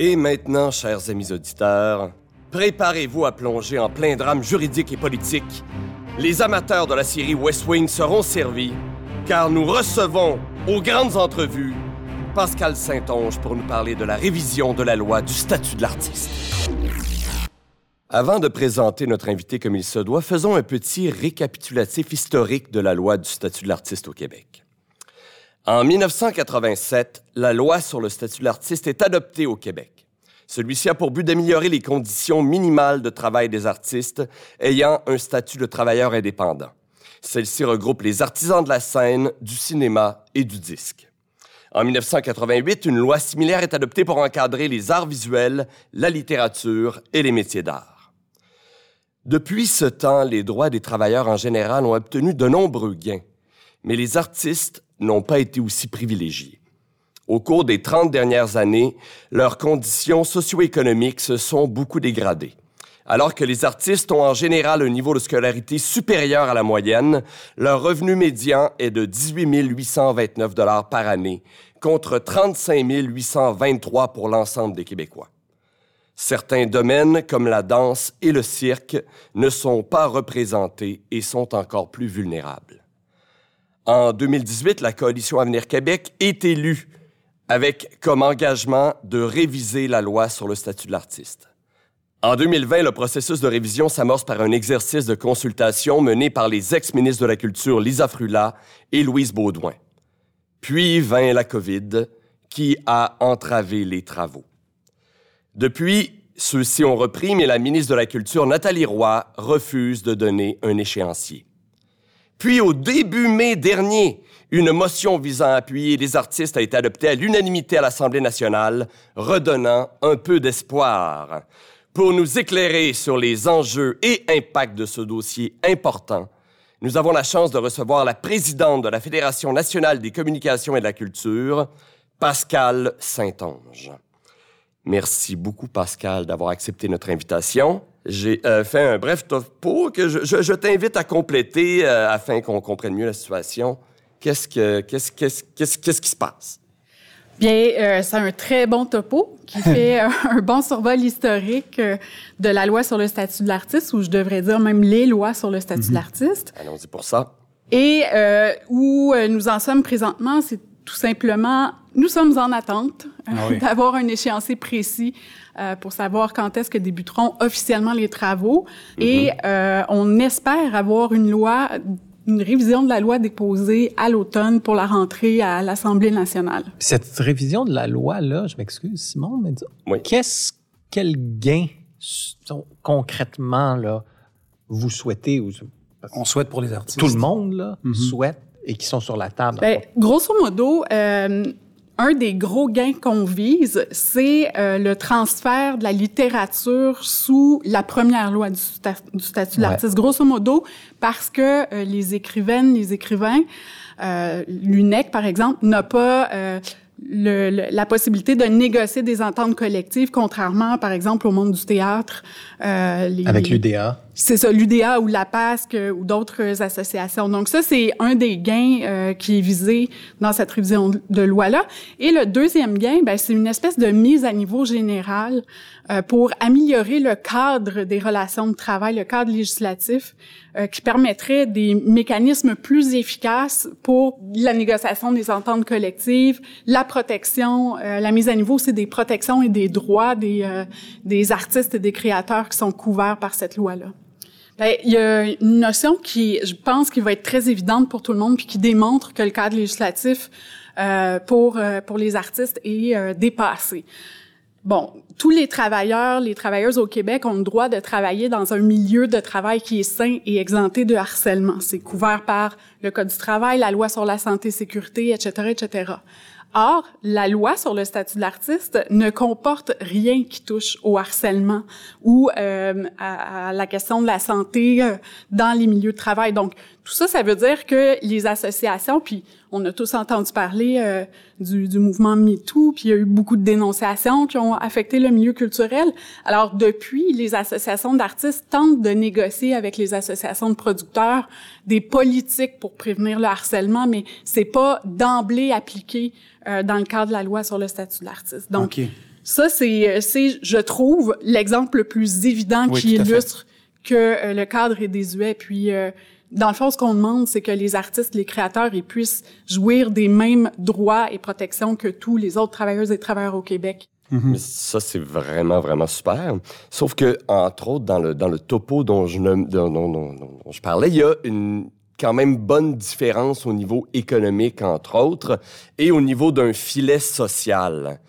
Et maintenant, chers amis auditeurs, préparez-vous à plonger en plein drame juridique et politique. Les amateurs de la série West Wing seront servis, car nous recevons aux grandes entrevues Pascal Saint-Onge pour nous parler de la révision de la loi du statut de l'artiste. Avant de présenter notre invité comme il se doit, faisons un petit récapitulatif historique de la loi du statut de l'artiste au Québec. En 1987, la loi sur le statut de l'artiste est adoptée au Québec. Celui-ci a pour but d'améliorer les conditions minimales de travail des artistes ayant un statut de travailleur indépendant. Celle-ci regroupe les artisans de la scène, du cinéma et du disque. En 1988, une loi similaire est adoptée pour encadrer les arts visuels, la littérature et les métiers d'art. Depuis ce temps, les droits des travailleurs en général ont obtenu de nombreux gains, mais les artistes n'ont pas été aussi privilégiés. Au cours des 30 dernières années, leurs conditions socio-économiques se sont beaucoup dégradées. Alors que les artistes ont en général un niveau de scolarité supérieur à la moyenne, leur revenu médian est de 18 829 dollars par année, contre 35 823 pour l'ensemble des Québécois. Certains domaines, comme la danse et le cirque, ne sont pas représentés et sont encore plus vulnérables. En 2018, la Coalition Avenir Québec est élue avec comme engagement de réviser la loi sur le statut de l'artiste. En 2020, le processus de révision s'amorce par un exercice de consultation mené par les ex-ministres de la Culture Lisa Frula et Louise Baudouin. Puis vint la COVID, qui a entravé les travaux. Depuis, ceux-ci ont repris, mais la ministre de la Culture, Nathalie Roy, refuse de donner un échéancier. Puis, au début mai dernier, une motion visant à appuyer les artistes a été adoptée à l'unanimité à l'Assemblée nationale, redonnant un peu d'espoir. Pour nous éclairer sur les enjeux et impacts de ce dossier important, nous avons la chance de recevoir la présidente de la Fédération nationale des communications et de la culture, Pascal Saint-Onge. Merci beaucoup, Pascal, d'avoir accepté notre invitation. J'ai euh, fait un bref topo que je, je- je t'invite à compléter euh, afin qu'on comprenne mieux la situation. Qu'est-ce, que, qu'est-ce, qu'est-ce, qu'est-ce, qu'est-ce qui se passe? Bien, euh, c'est un très bon topo qui *laughs* fait euh, un bon survol historique euh, de la loi sur le statut de l'artiste, ou je devrais dire même les lois sur le statut de l'artiste. Allons-y pour ça. Et euh, où euh, nous en sommes présentement, c'est tout simplement, nous sommes en attente euh, Ah oui. *laughs* d'avoir un échéancier précis euh, pour savoir quand est-ce que débuteront officiellement les travaux. Et euh, on espère avoir une loi, une révision de la loi déposée à l'automne pour la rentrée à l'Assemblée nationale. Cette révision de la loi-là, je m'excuse, Simon, mais Oui. qu'est-ce, quel gain concrètement là, vous souhaitez, ou On souhaite pour les artistes. tout le monde là, souhaite et qui sont sur la table? Ben, grosso modo, euh, un des gros gains qu'on vise, c'est euh, le transfert de la littérature sous la première loi du, statut de l'artiste. Grosso modo, parce que euh, les écrivaines, les écrivains, euh, l'UNEC, par exemple, n'a pas euh, le, la possibilité de négocier des ententes collectives, contrairement, par exemple, au monde du théâtre. Euh, les, Avec l'UDA. C'est ça, l'UDA ou la PASC ou d'autres associations. Donc ça, c'est un des gains euh, qui est visé dans cette révision de loi-là. Et le deuxième gain, ben, c'est une espèce de mise à niveau général euh, pour améliorer le cadre des relations de travail, le cadre législatif, euh, qui permettrait des mécanismes plus efficaces pour la négociation des ententes collectives, la protection, euh, la mise à niveau aussi des protections et des droits des, euh, des artistes et des créateurs qui sont couverts par cette loi-là. Ben, il y a une notion qui, je pense, qui va être très évidente pour tout le monde, puis qui démontre que le cadre législatif euh, pour euh, pour les artistes est euh, dépassé. Bon, tous les travailleurs, les travailleuses au Québec ont le droit de travailler dans un milieu de travail qui est sain et exempté de harcèlement. C'est couvert par le Code du travail, la loi sur la santé et sécurité, etc., etc. Or, la loi sur le statut de l'artiste ne comporte rien qui touche au harcèlement ou euh, à, la question de la santé euh, dans les milieux de travail. Donc, tout ça, ça veut dire que les associations, puis on a tous entendu parler euh, du, du, mouvement MeToo, puis il y a eu beaucoup de dénonciations qui ont affecté le milieu culturel. Alors, depuis, les associations d'artistes tentent de négocier avec les associations de producteurs des politiques pour prévenir le harcèlement, mais c'est pas d'emblée appliqué euh, dans le cadre de la loi sur le statut de l'artiste. Donc, okay. ça, c'est, c'est, je trouve, l'exemple le plus évident oui, qui illustre que euh, le cadre est désuet. Puis, euh, dans le fond, ce qu'on demande, c'est que les artistes, les créateurs, ils puissent jouir des mêmes droits et protections que tous les autres travailleuses et travailleurs au Québec. Mm -hmm. Ça, c'est vraiment, vraiment super. Sauf que, entre autres, dans le, dans le topo dont je, dont, dont, dont, dont je parlais, il y a une quand même bonne différence au niveau économique, entre autres, et au niveau d'un filet social.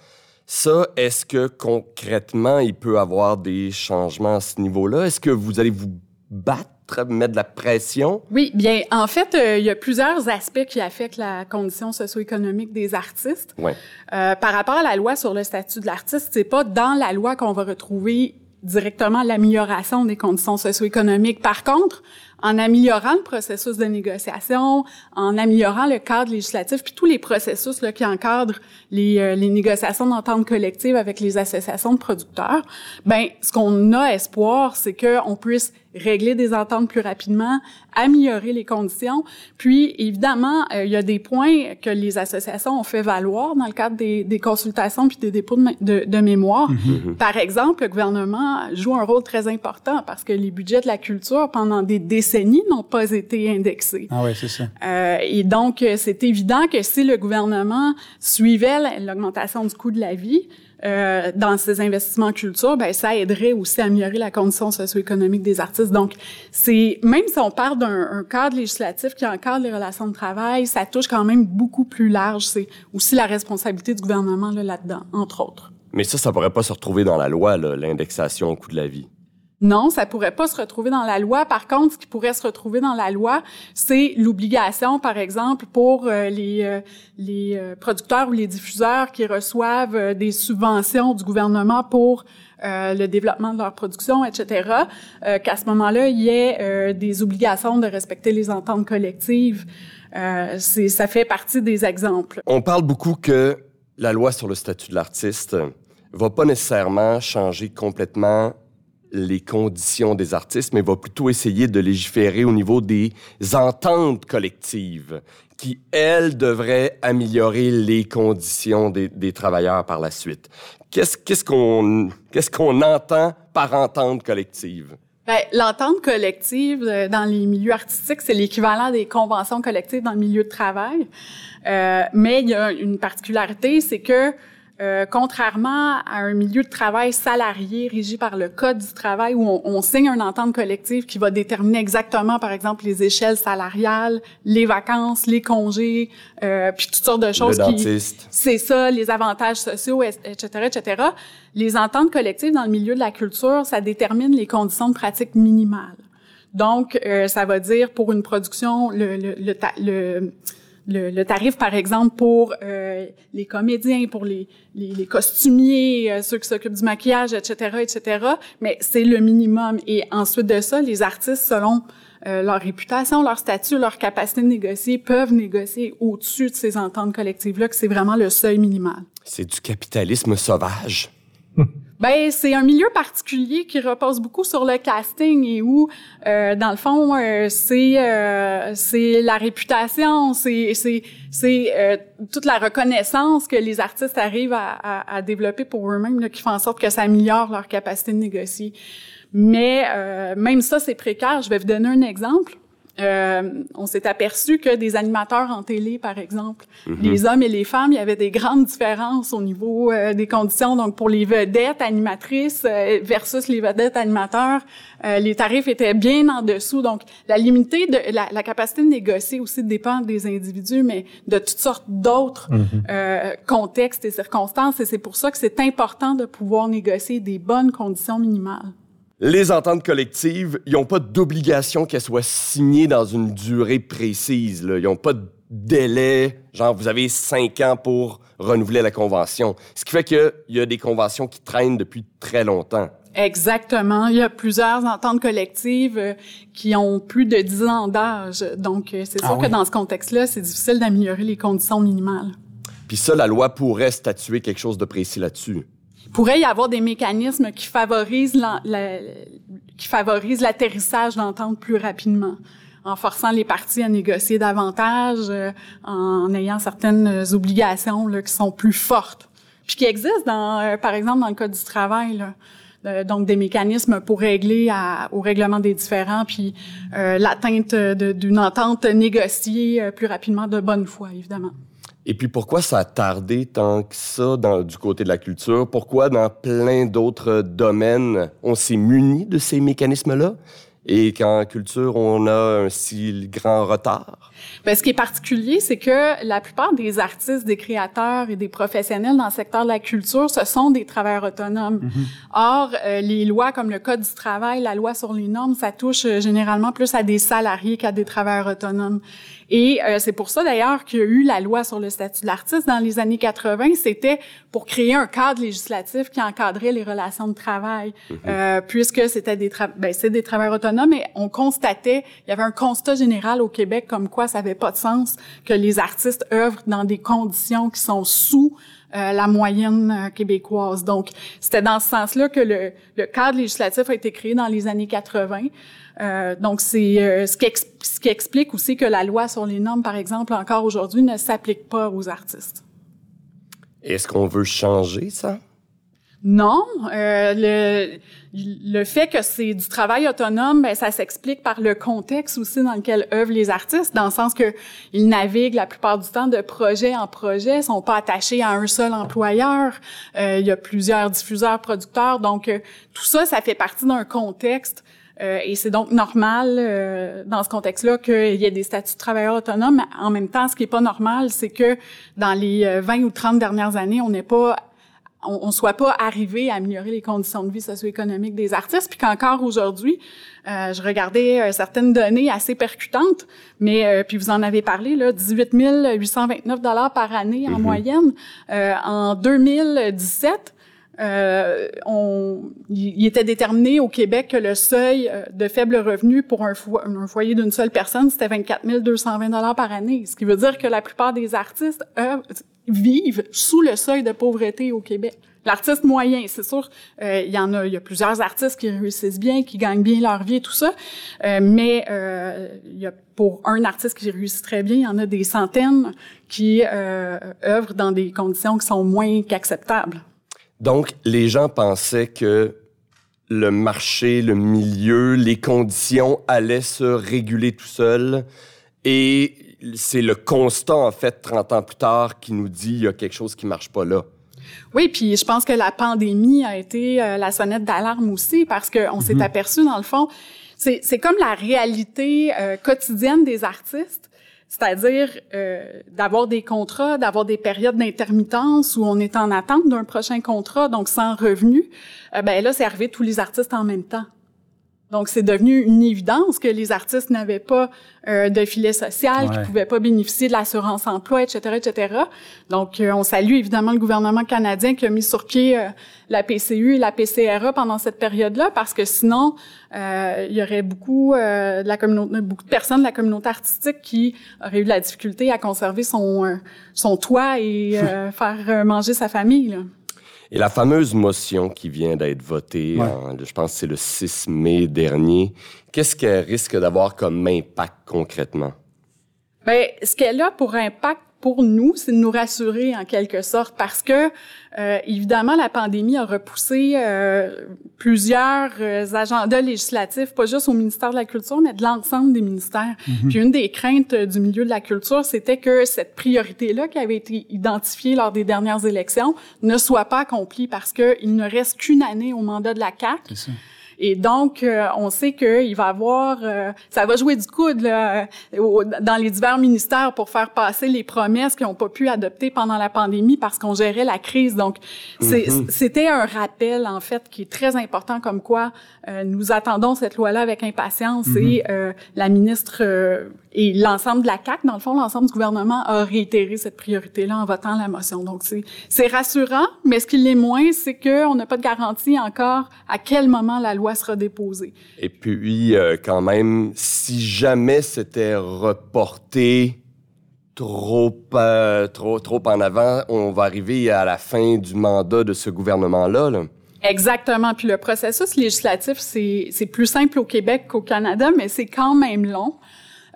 Ça, est-ce que concrètement, il peut avoir des changements à ce niveau-là? Est-ce que vous allez vous battre mettre de la pression? Oui, bien, en fait, euh, il y a plusieurs aspects qui affectent la condition socio-économique des artistes. Ouais. Euh, par rapport à la loi sur le statut de l'artiste, c'est pas dans la loi qu'on va retrouver directement l'amélioration des conditions socio-économiques. Par contre, en améliorant le processus de négociation, en améliorant le cadre législatif, puis tous les processus là, qui encadrent les, euh, les négociations d'entente collective avec les associations de producteurs, ben ce qu'on a espoir, c'est qu'on puisse régler des ententes plus rapidement, améliorer les conditions. Puis, évidemment, euh, il y a des points que les associations ont fait valoir dans le cadre des, des consultations puis des dépôts de, de, de mémoire. Mm-hmm. Par exemple, le gouvernement joue un rôle très important parce que les budgets de la culture, pendant des décennies, n'ont pas été indexés. Ah oui, c'est ça. Euh, et donc, c'est évident que si le gouvernement suivait l'augmentation du coût de la vie, euh, dans ces investissements en culture, ben ça aiderait aussi à améliorer la condition socio-économique des artistes. Donc, c'est même si on parle d'un cadre législatif qui encadre les relations de travail, ça touche quand même beaucoup plus large. C'est aussi la responsabilité du gouvernement là, là-dedans, entre autres. Mais ça, ça pourrait pas se retrouver dans la loi, l'indexation au coût de la vie. Non, ça pourrait pas se retrouver dans la loi. Par contre, ce qui pourrait se retrouver dans la loi, c'est l'obligation, par exemple, pour euh, les, euh, euh, producteurs ou les diffuseurs qui reçoivent des subventions du gouvernement pour le développement de leur production, etc., qu'à ce moment-là, il y ait des obligations de respecter les ententes collectives. c'est, ça fait partie des exemples. On parle beaucoup que la loi sur le statut de l'artiste va pas nécessairement changer complètement les conditions des artistes, mais va plutôt essayer de légiférer au niveau des ententes collectives qui, elles, devraient améliorer les conditions des, des travailleurs par la suite. Qu'est-ce qu'on entend par entente collective? Ben, L'entente collective euh, dans les milieux artistiques, c'est l'équivalent des conventions collectives dans le milieu de travail. Euh, mais il y a une particularité, c'est que euh, contrairement à un milieu de travail salarié régi par le Code du travail où on, on, signe une entente collective qui va déterminer exactement, par exemple, les échelles salariales, les vacances, les congés, euh, puis toutes sortes de choses. Le dentiste. C'est ça, les avantages sociaux, etc., etc. Les ententes collectives dans le milieu de la culture, ça détermine les conditions de pratique minimales. Donc, euh, ça va dire pour une production, le, le, le, le le, tarif, par exemple, pour euh, les comédiens, pour les, les, costumiers, euh, ceux qui s'occupent du maquillage, etc., etc. Mais c'est le minimum. Et ensuite de ça, les artistes, selon euh, leur réputation, leur statut, leur capacité de négocier, peuvent négocier au-dessus de ces ententes collectives-là, que c'est vraiment le seuil minimal. C'est du capitalisme sauvage. *laughs* Ben c'est un milieu particulier qui repose beaucoup sur le casting et où euh, dans le fond euh, c'est euh, c'est la réputation, c'est c'est c'est euh, toute la reconnaissance que les artistes arrivent à, à, à développer pour eux-mêmes qui fait en sorte que ça améliore leur capacité de négocier. Mais même ça c'est précaire. Je vais vous donner un exemple. Euh, on s'est aperçu que des animateurs en télé, par exemple, mhm. les hommes et les femmes, il y avait des grandes différences au niveau euh, des conditions. Donc, pour les vedettes animatrices euh, versus les vedettes animateurs, les tarifs étaient bien en dessous. Donc, la limité de la, capacité de négocier aussi dépend des individus, mais de toutes sortes d'autres mhm. contextes et circonstances. Et c'est pour ça que c'est important de pouvoir négocier des bonnes conditions minimales. Les ententes collectives, ils n'ont pas d'obligation qu'elles soient signées dans une durée précise. Ils n'ont pas de délai, genre vous avez cinq ans pour renouveler la convention. Ce qui fait qu'il y a des conventions qui traînent depuis très longtemps. Exactement. Il y a plusieurs ententes collectives euh, qui ont plus de dix ans d'âge. Donc, euh, c'est sûr ah que dans ce contexte-là, c'est difficile d'améliorer les conditions minimales. Puis ça, la loi pourrait statuer quelque chose de précis là-dessus pourrait y avoir des mécanismes qui favorisent la, qui favorisent l'atterrissage d'entente plus rapidement en forçant les parties à négocier davantage, euh, en ayant certaines obligations là, qui sont plus fortes, puis qui existent dans, euh, par exemple, dans le code du travail. Là. donc des mécanismes pour régler à, au règlement des différends, puis euh, l'atteinte d'une entente négociée plus rapidement de bonne foi, évidemment. Et puis pourquoi ça a tardé tant que ça du côté de la culture? Pourquoi dans plein d'autres domaines, on s'est muni de ces mécanismes-là? Et qu'en culture, on a un si grand retard? Bien, ce qui est particulier, c'est que la plupart des artistes, des créateurs et des professionnels dans le secteur de la culture, ce sont des travailleurs autonomes. Mm-hmm. Or, euh, les lois comme le Code du travail, la loi sur les normes, ça touche euh, généralement plus à des salariés qu'à des travailleurs autonomes. Et euh, c'est pour ça d'ailleurs qu'il y a eu la loi sur le statut de l'artiste dans les années 80. C'était pour créer un cadre législatif qui encadrait les relations de travail, mm-hmm. euh, puisque c'était des, ben, c'est des travailleurs autonomes. Et on constatait, il y avait un constat général au Québec comme quoi ça avait pas de sens que les artistes œuvrent dans des conditions qui sont sous euh, la moyenne euh, québécoise. Donc, c'était dans ce sens-là que le, le, cadre législatif a été créé dans les années 80. Euh, donc, c'est euh, ce, qui ce qui explique aussi que la loi sur les normes, par exemple, encore aujourd'hui, ne s'applique pas aux artistes. Est-ce qu'on veut changer ça? Non, euh, le, le fait que c'est du travail autonome, ben, ça s'explique par le contexte aussi dans lequel œuvrent les artistes, dans le sens que ils naviguent la plupart du temps de projet en projet, sont pas attachés à un seul employeur. Euh, il y a plusieurs diffuseurs, producteurs, donc euh, tout ça, ça fait partie d'un contexte. Euh, et c'est donc normal dans ce contexte-là qu'il y ait des statuts de travailleurs autonomes. En même temps, ce qui est pas normal, c'est que dans les 20 ou 30 dernières années, on n'est pas on, ne soit pas arrivé à améliorer les conditions de vie socio-économiques des artistes, puis qu'encore aujourd'hui, euh, je regardais euh, certaines données assez percutantes, mais euh, puis vous en avez parlé là, 18 829 dollars par année en mm-hmm. moyenne en 2017. on, il était déterminé au Québec que le seuil de faible revenu pour un, un foyer d'une seule personne, c'était 24 220 dollars par année. Ce qui veut dire que la plupart des artistes vivent sous le seuil de pauvreté au Québec. L'artiste moyen, c'est sûr, euh, il y en a, il y a plusieurs artistes qui réussissent bien, qui gagnent bien leur vie et tout ça, euh, mais euh, il y a pour un artiste qui réussit très bien, il y en a des centaines qui œuvrent dans des conditions qui sont moins qu'acceptables. Donc, les gens pensaient que le marché, le milieu, les conditions allaient se réguler tout seul et c'est le constat, en fait, 30 ans plus tard, qui nous dit il y a quelque chose qui marche pas là. Oui, puis je pense que la pandémie a été euh, la sonnette d'alarme aussi parce qu'on s'est mhm. aperçu, dans le fond, c'est comme la réalité euh, quotidienne des artistes, c'est-à-dire euh, d'avoir des contrats, d'avoir des périodes d'intermittence où on est en attente d'un prochain contrat, donc sans revenu. ben là, c'est arrivé tous les artistes en même temps. Donc, c'est devenu une évidence que les artistes n'avaient pas euh, de filet social, Ouais. qu'ils pouvaient pas bénéficier de l'assurance emploi, etc., etc. Donc, euh, on salue évidemment le gouvernement canadien qui a mis sur pied euh, la PCU et la PCRA pendant cette période-là, parce que sinon, euh, il y aurait beaucoup euh, de la communauté, beaucoup de personnes de la communauté artistique qui auraient eu de la difficulté à conserver son euh, son toit et euh, *laughs* faire manger sa famille. Là. Et la fameuse motion qui vient d'être votée, Ouais. en- je pense que c'est le 6 mai dernier, qu'est-ce qu'elle risque d'avoir comme impact concrètement? Ben, ce qu'elle a pour impact pour nous, c'est de nous rassurer en quelque sorte, parce que euh, évidemment la pandémie a repoussé euh, plusieurs euh, agendas législatifs, pas juste au ministère de la Culture, mais de l'ensemble des ministères. Puis une des craintes euh, du milieu de la culture, c'était que cette priorité-là qui avait été identifiée lors des dernières élections ne soit pas accomplie parce qu'il ne reste qu'une année au mandat de la CAC. Et donc, euh, on sait qu'il va avoir, euh, ça va jouer du coude là, au- dans les divers ministères pour faire passer les promesses qu'ils n'ont pas pu adopter pendant la pandémie parce qu'on gérait la crise. Donc, c'est- c'était un rappel en fait qui est très important, comme quoi euh, nous attendons cette loi-là avec impatience et euh, la ministre euh, et l'ensemble de la CAC, dans le fond, l'ensemble du gouvernement a réitéré cette priorité-là en votant la motion. Donc, c'est rassurant, mais ce qui l'est moins, c'est qu'on n'a pas de garantie encore à quel moment la loi sera déposée. Et puis, euh, quand même, si jamais c'était reporté trop, euh, trop, trop en avant, on va arriver à la fin du mandat de ce gouvernement-là. là. Exactement. Puis le processus législatif, c'est plus simple au Québec qu'au Canada, mais c'est quand même long.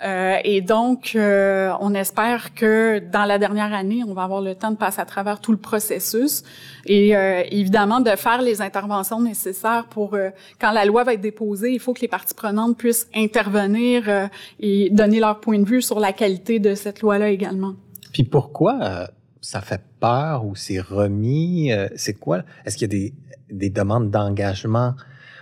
Euh, et donc, euh, on espère que dans la dernière année, on va avoir le temps de passer à travers tout le processus et euh, évidemment de faire les interventions nécessaires pour euh, quand la loi va être déposée, il faut que les parties prenantes puissent intervenir euh, et donner leur point de vue sur la qualité de cette loi-là également. Puis pourquoi euh, ça fait peur ou c'est remis? c'est quoi? Est-ce qu'il y a des, des demandes d'engagement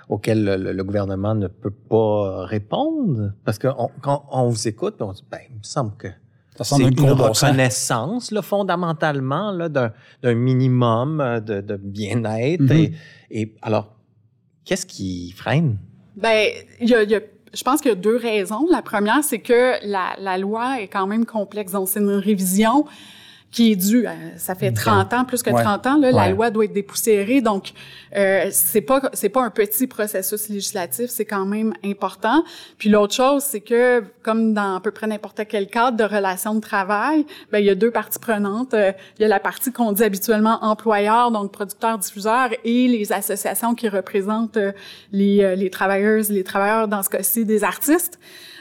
auxquelles le, gouvernement ne peut pas répondre? Parce que on- quand on vous écoute, on dit, ben, il me semble que Ça c'est une reconnaissance, là, fondamentalement, là, d'un, d'un minimum euh, de, de bien-être. Mhm. et, et alors, qu'est-ce qui freine? Ben, il y a, il y a- je pense qu'il y a deux raisons. La première, c'est que la, la loi est quand même complexe. Donc, c'est une révision qui est due. euh, ça fait 30 ans, plus que Ouais. 30 ans, là, la loi doit être dépoussiérée. Donc, euh, c'est pas c'est pas un petit processus législatif, c'est quand même important. Puis l'autre chose, c'est que comme dans à peu près n'importe quel cadre de relation de travail, ben il y a deux parties prenantes. Euh, il y a la partie qu'on dit habituellement employeur, donc producteur, diffuseur, et les associations qui représentent euh, les euh, les travailleuses, les travailleurs dans ce cas-ci des artistes.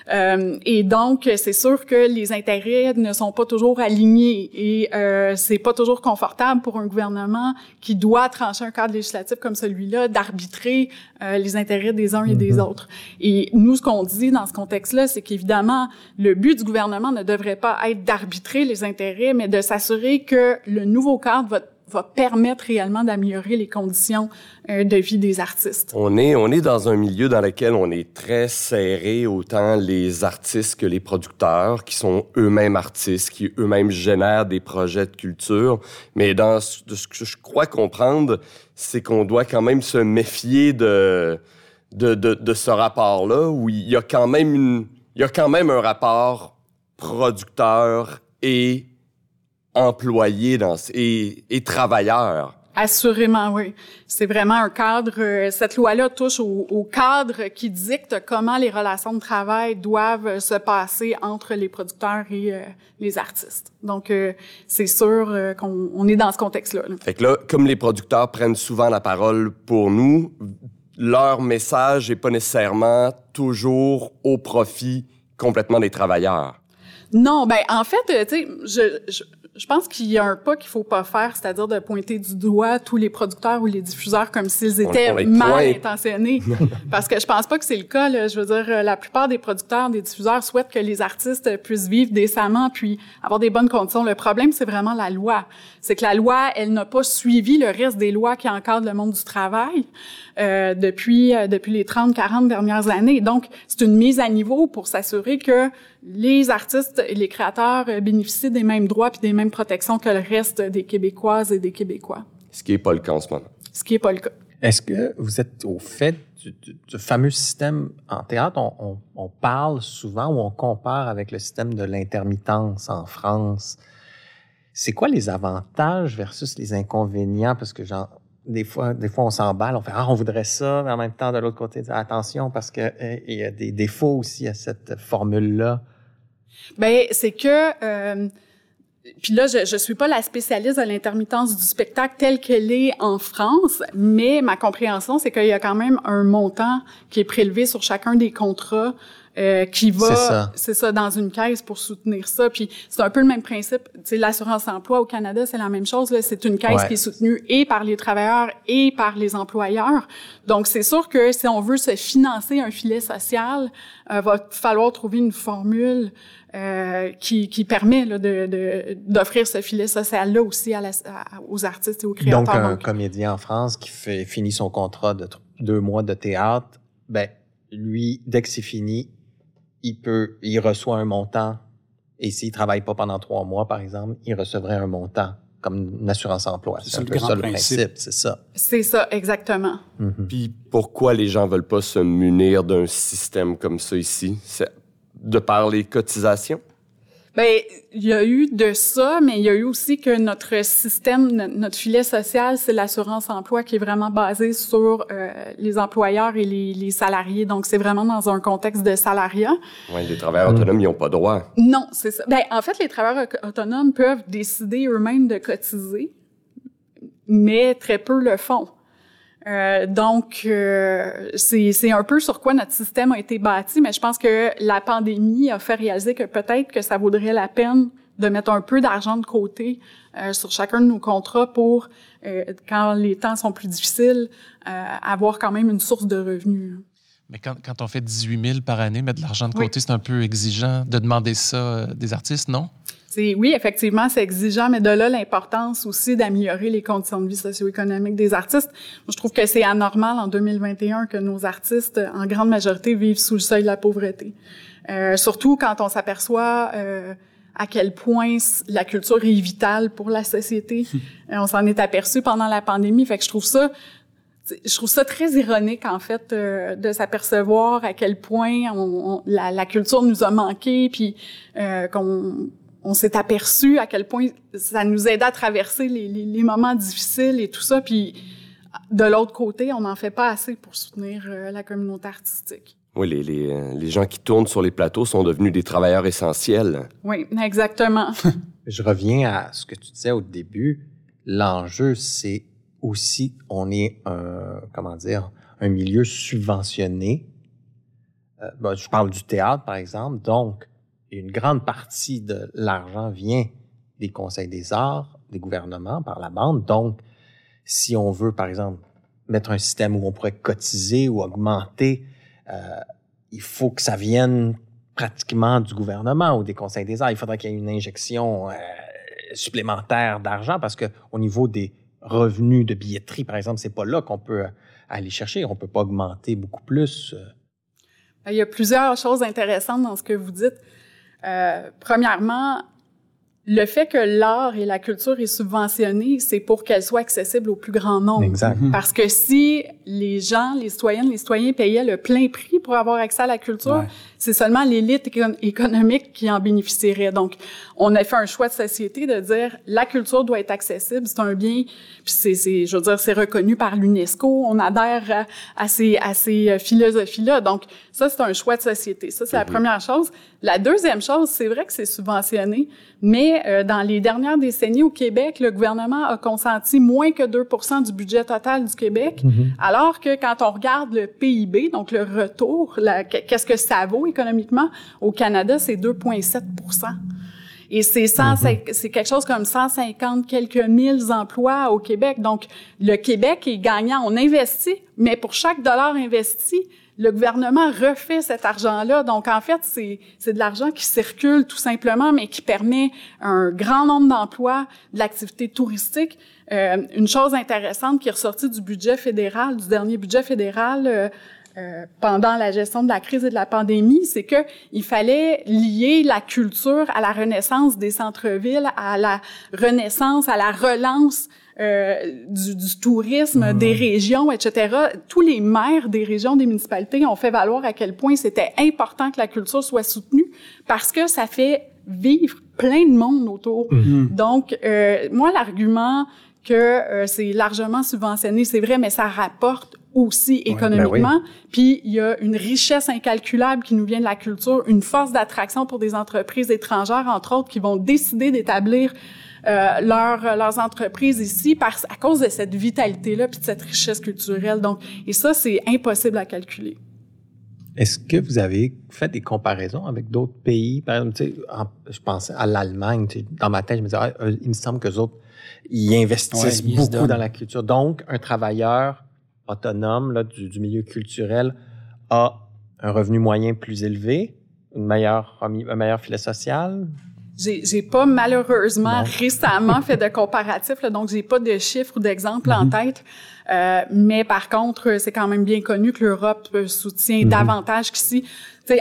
Euh, et donc, c'est sûr que les intérêts ne sont pas toujours alignés et euh, c'est pas toujours confortable pour un gouvernement qui doit trancher un cadre législatif comme celui-là d'arbitrer euh, les intérêts des uns et des autres. Et nous, ce qu'on dit dans ce contexte-là, c'est qu'évidemment, le but du gouvernement ne devrait pas être d'arbitrer les intérêts, mais de s'assurer que le nouveau cadre va va permettre réellement d'améliorer les conditions euh, de vie des artistes. On est, on est dans un milieu dans lequel on est très serré, autant les artistes que les producteurs, qui sont eux-mêmes artistes, qui eux-mêmes génèrent des projets de culture. Mais dans ce, ce que je crois comprendre, c'est qu'on doit quand même se méfier de, de, de, de ce rapport-là, où il y a quand même une, il y a quand même un rapport producteur et employé dans, et, et travailleur. Assurément, oui. C'est vraiment un cadre. euh, cette loi-là touche au, au cadre qui dicte comment les relations de travail doivent se passer entre les producteurs et euh, les artistes. Donc, euh, c'est sûr euh, qu'on on est dans ce contexte-là. là. Fait que là, comme les producteurs prennent souvent la parole pour nous, leur message est pas nécessairement toujours au profit complètement des travailleurs. Non, ben en fait, euh, tu sais, je, je, je pense qu'il y a un pas qu'il faut pas faire, c'est-à-dire de pointer du doigt tous les producteurs ou les diffuseurs comme s'ils étaient mal pointe. intentionnés. *laughs* Parce que je pense pas que c'est le cas. Là. Je veux dire, euh, la plupart des producteurs, des diffuseurs souhaitent que les artistes puissent vivre décemment puis avoir des bonnes conditions. Le problème, c'est vraiment la loi. C'est que la loi, elle n'a pas suivi le reste des lois qui encadrent le monde du travail euh, depuis euh, depuis les 30, 40 dernières années. Donc, c'est une mise à niveau pour s'assurer que les artistes et les créateurs euh, bénéficient des mêmes droits puis des mêmes protections que le reste des Québécoises et des Québécois. Ce qui est pas le cas en ce moment. Ce qui est pas le cas. Est-ce que vous êtes au fait du, du- du fameux système en théâtre? On, on- on parle souvent ou on compare avec le système de l'intermittence en France. C'est quoi les avantages versus les inconvénients? Parce que genre, des fois, des fois, on s'emballe, on fait ah, on voudrait ça, mais en même temps, de l'autre côté, attention parce que euh, il y a des défauts aussi à cette formule-là. Ben, c'est que euh, puis là, je je suis pas la spécialiste de l'intermittence du spectacle telle qu'elle est en France, mais ma compréhension, c'est qu'il y a quand même un montant qui est prélevé sur chacun des contrats. euh, qui va, C'est ça. dans une caisse pour soutenir ça. Puis c'est un peu le même principe. L'assurance emploi au Canada, c'est la même chose. C'est une caisse Ouais. qui est soutenue et par les travailleurs et par les employeurs. Donc c'est sûr que si on veut se financer un filet social, euh, va falloir trouver une formule euh, qui, qui permet là, de, de- d'offrir ce filet social-là aussi à la- à- aux artistes et aux créateurs. Donc, un Donc, comédien en France qui fait, finit son contrat de deux mois de théâtre, ben, lui, dès que c'est fini, il peut, il reçoit un montant. Et s'il travaille pas pendant trois mois, par exemple, il recevrait un montant comme une assurance emploi. C'est un le peu grand ça le principe. principe, c'est ça. c'est ça, exactement. Mhm. Puis pourquoi les gens veulent pas se munir d'un système comme ça ici? De par les cotisations? Ben, il y a eu de ça, mais il y a eu aussi que notre système, no- notre filet social, c'est l'assurance emploi qui est vraiment basé sur euh, les employeurs et les, les salariés. Donc, c'est vraiment dans un contexte de salariat. Ouais, les travailleurs autonomes, ils n'ont pas droit. Non, c'est ça. Ben, en fait, les travailleurs autonomes peuvent décider eux-mêmes de cotiser, mais très peu le font. Euh, donc, euh, c'est un peu sur quoi notre système a été bâti, mais je pense que la pandémie a fait réaliser que peut-être que ça vaudrait la peine de mettre un peu d'argent de côté euh, sur chacun de nos contrats pour, euh, quand les temps sont plus difficiles, euh, avoir quand même une source de revenus. Mais quand, quand on fait 18 000 par année, mettre de l'argent de Oui. côté, c'est un peu exigeant de demander ça des artistes, non? C'est oui, effectivement, c'est exigeant, mais de là l'importance aussi d'améliorer les conditions de vie socio-économiques des artistes. Moi, je trouve que c'est anormal en 2021 que nos artistes, en grande majorité, vivent sous le seuil de la pauvreté. Euh, surtout quand on s'aperçoit euh, à quel point la culture est vitale pour la société. *laughs* Euh, on s'en est aperçu pendant la pandémie, fait que je trouve ça je trouve ça très ironique, en fait, euh, de s'apercevoir à quel point on, on- la, la culture nous a manqué, puis euh, qu'on on s'est aperçu à quel point ça nous aidait à traverser les, les- les moments difficiles et tout ça, puis de l'autre côté, on n'en fait pas assez pour soutenir euh, la communauté artistique. Oui, les, les, euh, les gens qui tournent sur les plateaux sont devenus des travailleurs essentiels. Oui, exactement. *laughs* Je reviens à ce que tu disais au début. L'enjeu, c'est aussi, on est un, comment dire, un milieu subventionné. Euh, ben, je parle du théâtre, par exemple. Donc, une grande partie de l'argent vient des conseils des arts, des gouvernements, par la bande. Donc, si on veut, par exemple, mettre un système où on pourrait cotiser ou augmenter, euh, il faut que ça vienne pratiquement du gouvernement ou des conseils des arts. Il faudrait qu'il y ait une injection euh, supplémentaire d'argent parce que au niveau des revenus de billetterie, par exemple, c'est pas là qu'on peut euh, aller chercher. On peut pas augmenter beaucoup plus. euh. Il y a plusieurs choses intéressantes dans ce que vous dites. Euh, premièrement, le fait que l'art et la culture est subventionné, c'est pour qu'elle soit accessible au plus grand nombre. Exact. Parce que si les gens, les citoyennes, les citoyens payaient le plein prix pour avoir accès à la culture, Ouais. c'est seulement l'élite éco- économique qui en bénéficierait. Donc, on a fait un choix de société de dire la culture doit être accessible, c'est un bien, puis c'est, c'est, je veux dire, c'est reconnu par l'UNESCO. On adhère à, à ces, à ces euh, philosophies-là. Donc, ça, c'est un choix de société. Ça, c'est la première chose. La deuxième chose, c'est vrai que c'est subventionné, mais euh, dans les dernières décennies au Québec, le gouvernement a consenti moins que 2% du budget total du Québec, alors que quand on regarde le PIB, donc le retour, qu'est-ce que ça vaut économiquement, au Canada, c'est 2,7% et c'est 100 c'est quelque chose comme 150 quelques mille emplois au Québec. Donc, le Québec est gagnant. On investit, mais pour chaque dollar investi, le gouvernement refait cet argent-là. Donc, en fait, c'est, de l'argent qui circule tout simplement, mais qui permet un grand nombre d'emplois, de l'activité touristique. Euh, une chose intéressante qui est ressortie du budget fédéral, du dernier budget fédéral, euh, euh, pendant la gestion de la crise et de la pandémie, c'est que il fallait lier la culture à la renaissance des centres-villes, à la renaissance, à la relance euh, du, du, tourisme, des régions, etc. Tous les maires des régions, des municipalités ont fait valoir à quel point c'était important que la culture soit soutenue parce que ça fait vivre plein de monde autour. Donc, euh, moi, l'argument que euh, c'est largement subventionné, c'est vrai, mais ça rapporte aussi économiquement. Puis il y a une richesse incalculable qui nous vient de la culture, une force d'attraction pour des entreprises étrangères, entre autres, qui vont décider d'établir euh, leur, leurs entreprises ici parce, à cause de cette vitalité-là puis de cette richesse culturelle. Donc, et ça, c'est impossible à calculer. Est-ce que vous avez fait des comparaisons avec d'autres pays? Par exemple, tu sais, en- je pensais à l'Allemagne. Dans ma tête, je me disais, ah, eux, il me semble que autres, ils investissent Ouais, beaucoup dans la culture. Donc, un travailleur autonome là, du, du milieu culturel a un revenu moyen plus élevé, une meilleure, un meilleur filet social? J'ai, j'ai pas malheureusement Non. récemment fait de comparatif, là, donc j'ai pas de chiffres ou d'exemples en tête. Euh, mais par contre, c'est quand même bien connu que l'Europe soutient davantage qu'ici.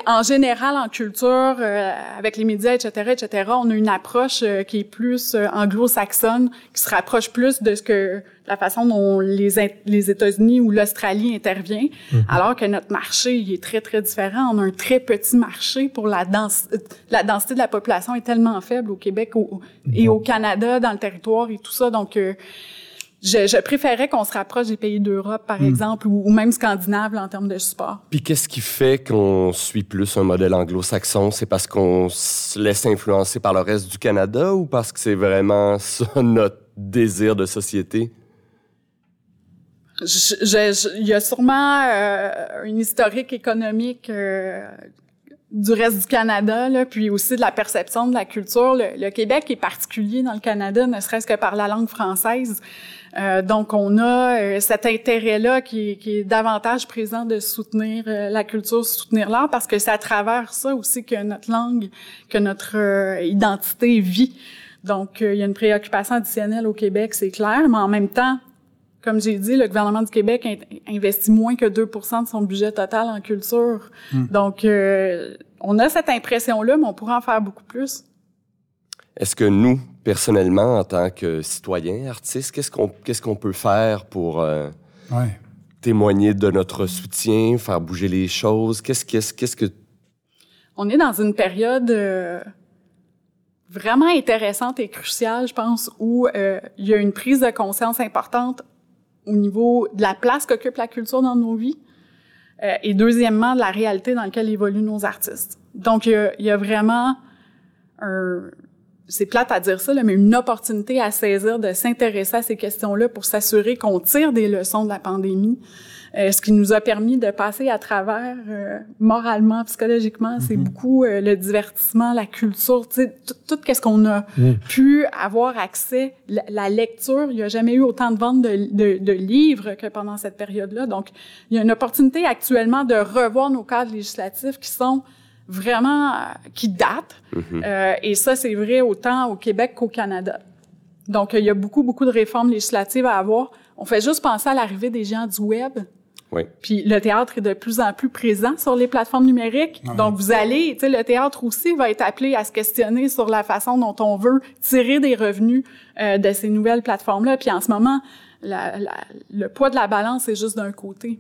En général, en culture, euh, avec les médias, etc., etc., on a une approche euh, qui est plus euh, anglo-saxonne, qui se rapproche plus de ce que la façon dont les, États-Unis ou l'Australie intervient, alors que notre marché il est très très différent. On a un très petit marché pour la dense, euh, la densité de la population est tellement faible au Québec au- et au Canada dans le territoire et tout ça, donc. Je, je préférais qu'on se rapproche des pays d'Europe, par exemple, ou, ou même scandinaves en termes de support. Puis qu'est-ce qui fait qu'on suit plus un modèle anglo-saxon? C'est parce qu'on se laisse influencer par le reste du Canada ou parce que c'est vraiment ça *laughs* notre désir de société? Je- je- je- Il y a sûrement euh, une historique économique euh, du reste du Canada, là, puis aussi de la perception de la culture. Le, le Québec est particulier dans le Canada, ne serait-ce que par la langue française. Euh, donc, on a euh, cet intérêt-là qui, est- qui est davantage présent de soutenir euh, la culture, soutenir l'art, parce que c'est à travers ça aussi que notre langue, que notre euh, identité vit. Donc, euh, il y a une préoccupation additionnelle au Québec, c'est clair, mais en même temps, comme j'ai dit, le gouvernement du Québec in- investit moins que 2% de son budget total en culture. Donc, euh, on a cette impression-là, mais on pourrait en faire beaucoup plus. Est-ce que nous, personnellement, en tant que citoyens, artistes, qu'est-ce qu'on qu'est-ce qu'on peut faire pour euh, Ouais. témoigner de notre soutien, faire bouger les choses? Qu'est-ce qu'est-ce qu'est-ce que On est dans une période euh, vraiment intéressante et cruciale, je pense, où euh, il y a une prise de conscience importante au niveau de la place qu'occupe la culture dans nos vies, euh, et deuxièmement, de la réalité dans laquelle évoluent nos artistes. Donc, il y a, il y a vraiment un... C'est plate à dire ça, là, mais une opportunité à saisir de s'intéresser à ces questions-là pour s'assurer qu'on tire des leçons de la pandémie. Euh, ce qui nous a permis de passer à travers euh, moralement, psychologiquement, c'est beaucoup euh, le divertissement, la culture, tout, tout qu'est-ce qu'on a pu avoir accès, la, la lecture. Il n'y a jamais eu autant de ventes de, de, de livres que pendant cette période-là. Donc, il y a une opportunité actuellement de revoir nos cadres législatifs qui sont vraiment, euh, qui datent. Euh, et ça, c'est vrai autant au Québec qu'au Canada. Donc, il y a beaucoup, beaucoup de réformes législatives à avoir. On fait juste penser à l'arrivée des géants du web. Oui. Puis le théâtre est de plus en plus présent sur les plateformes numériques. Donc vous allez, tu sais, le théâtre aussi va être appelé à se questionner sur la façon dont on veut tirer des revenus euh, de ces nouvelles plateformes-là. Puis en ce moment, la- la- le poids de la balance est juste d'un côté.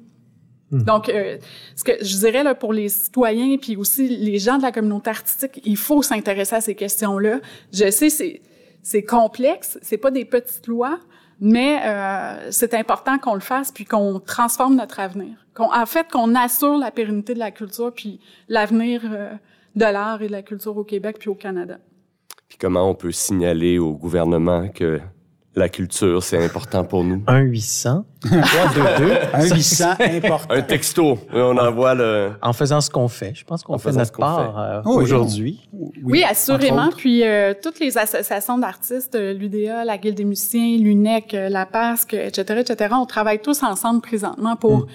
Donc, euh, ce que je dirais là pour les citoyens puis aussi les gens de la communauté artistique, il faut s'intéresser à ces questions-là. Je sais c'est c'est complexe, c'est pas des petites lois, mais euh, c'est important qu'on le fasse puis qu'on transforme notre avenir. Qu'on, en fait, qu'on assure la pérennité de la culture puis l'avenir euh, de l'art et de la culture au Québec puis au Canada. Puis comment on peut signaler au gouvernement que la culture, c'est important pour nous? 1-800 322 Un 800 *laughs* important. Un texto. On envoie le... En faisant ce qu'on fait. Je pense qu'on En fait notre ce qu'on part euh, Oui, aujourd'hui. Oui, assurément. Puis euh, toutes les associations d'artistes, euh, l'UDA, la Guilde des musiciens, l'UNEC, euh, la PASC, etc., etc., on travaille tous ensemble présentement pour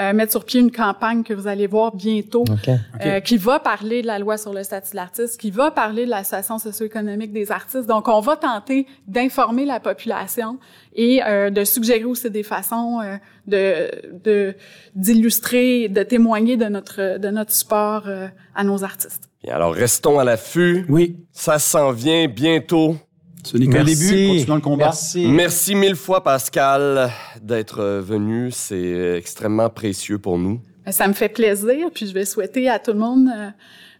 euh, mettre sur pied une campagne que vous allez voir bientôt, OK. euh, qui va parler de la loi sur le statut de l'artiste, qui va parler de la situation socio-économique des artistes. Donc, on va tenter d'informer la population et euh, de suggérer aussi des façons euh, de de- d'illustrer, de, témoigner de notre de notre support euh, à nos artistes. Bien, alors restons à l'affût. Oui. Ça s'en vient bientôt. Ce n'est qu'un Merci. début. Continuons le combat. Merci. Merci mille fois, Pascal, d'être venu. C'est extrêmement précieux pour nous. Ça me fait plaisir, puis je vais souhaiter à tout le monde euh,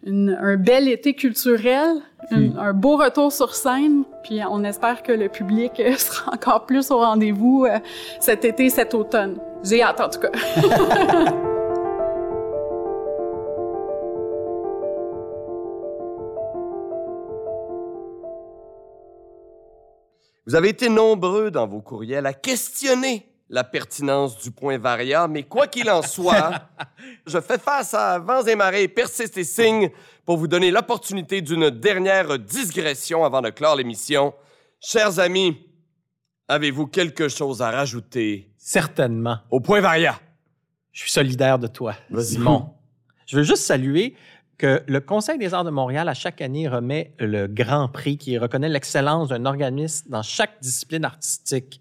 une- un bel été culturel, une- un beau retour sur scène, puis on espère que le public euh, *laughs* sera encore plus au rendez-vous euh, cet été, cet automne. J'ai hâte en tout cas. *laughs* Vous avez été nombreux dans vos courriels à questionner la pertinence du point varia, mais quoi qu'il en soit, *laughs* je fais face à vents et marées, persiste et signe pour vous donner l'opportunité d'une dernière digression avant de clore l'émission. Chers amis, avez-vous quelque chose à rajouter? Certainement. au point varia? Je suis solidaire de toi, Vas-y. Simon. Je veux juste saluer que le Conseil des arts de Montréal, à chaque année, remet le Grand Prix qui reconnaît l'excellence d'un organisme dans chaque discipline artistique.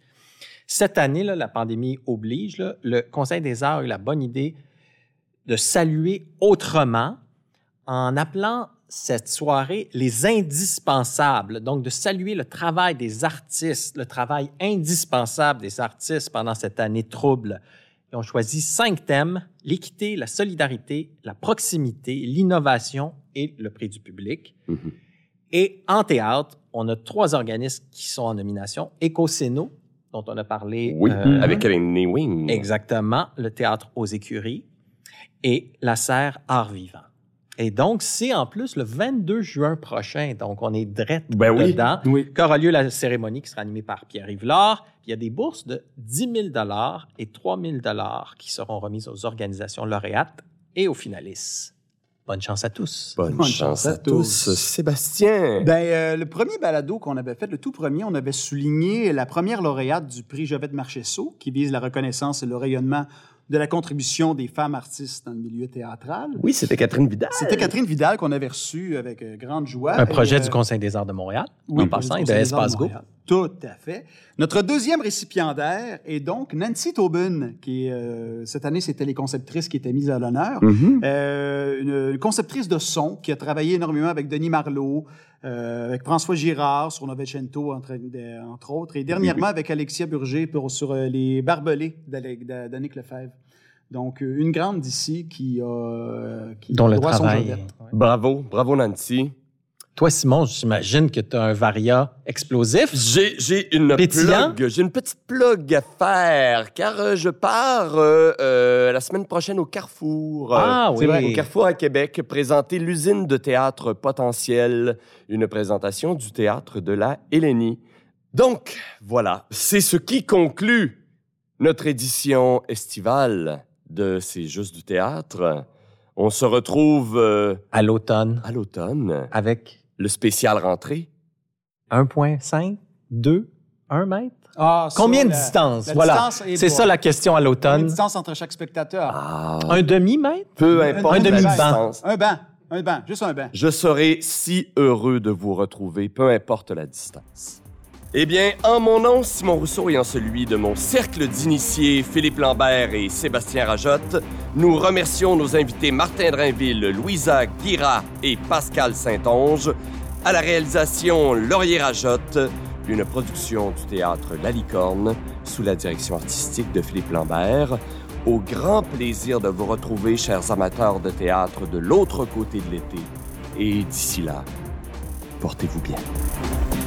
Cette année, là, la pandémie oblige, le Conseil des arts a eu la bonne idée de saluer autrement en appelant cette soirée les indispensables. Donc, de saluer le travail des artistes, le travail indispensable des artistes pendant cette année trouble. Ils ont choisi cinq thèmes, l'équité, la solidarité, la proximité, l'innovation et le prix du public. Mhm. Et en théâtre, on a trois organismes qui sont en nomination. Écocéno, dont on a parlé. Oui, euh, avec Eleni Wing. Exactement, le théâtre aux écuries et la serre Art Vivant. Et donc, c'est en plus le 22 juin prochain, donc on est direct Ben dedans, Oui. qu'aura lieu la cérémonie qui sera animée par Pierre Yvelard. Puis il y a des bourses de 10 000 et 3 000 qui seront remises aux organisations lauréates et aux finalistes. Bonne chance à tous. Bonne, Bonne chance à tous. Sébastien. Ben, euh, le premier balado qu'on avait fait, le tout premier, on avait souligné la première lauréate du prix Jovette Marchesso, qui vise la reconnaissance et le rayonnement de la contribution des femmes artistes dans le milieu théâtral. oui, c'était Catherine Vidal. C'était Catherine Vidal qu'on avait reçue avec euh, grande joie. Un projet Et, euh, du Conseil des arts de Montréal, oui, en passant, et de Espace Go. Tout à fait. Notre deuxième récipiendaire est donc Nancy Tobin, qui euh, cette année, c'était les conceptrices qui étaient mises à l'honneur. Mhm. Euh, une, conceptrice de son qui a travaillé énormément avec Denis Marlot, euh, avec François Girard sur Novecento, entre, entre autres, et dernièrement avec Alexia Burger pour, sur les barbelés d'Annick Lefebvre. Donc, une grande d'ici qui a... qui Dont a le droit son travail. Jovette. Bravo, bravo Nancy. Toi, Simon, j'imagine que tu as un varia explosif. J'ai, une j'ai une petite plug à faire, car euh, je pars euh, euh, la semaine prochaine au Carrefour. Ah oui. Au Carrefour à Québec, présenter l'usine de théâtre potentiel, une présentation du théâtre de la Hélénie. Donc, voilà, c'est ce qui conclut notre édition estivale de C'est juste du théâtre. On se retrouve euh, À l'automne, à l'automne, avec le spécial rentrée. 1,5, 2, 1 mètre? Ah, Combien de la- distance? la voilà. distance C'est ça la question à Combien de l'automne. distance entre chaque spectateur? Ah, Un demi-mètre? peu importe un demi-banc. Un banc. Un banc. Juste un banc. Je serai si heureux de vous retrouver, peu importe la distance. Eh bien, en mon nom, Simon Rousseau, et en celui de mon cercle d'initiés, Philippe Lambert et Sébastien Rajotte, nous remercions nos invités Martin Drainville, Louisa Guira et Pascal Saint-Onge, à la réalisation Laurier Rajotte, une production du théâtre La Licorne, sous la direction artistique de Philippe Lambert. Au grand plaisir de vous retrouver, chers amateurs de théâtre, de l'autre côté de l'été. Et d'ici là, portez-vous bien.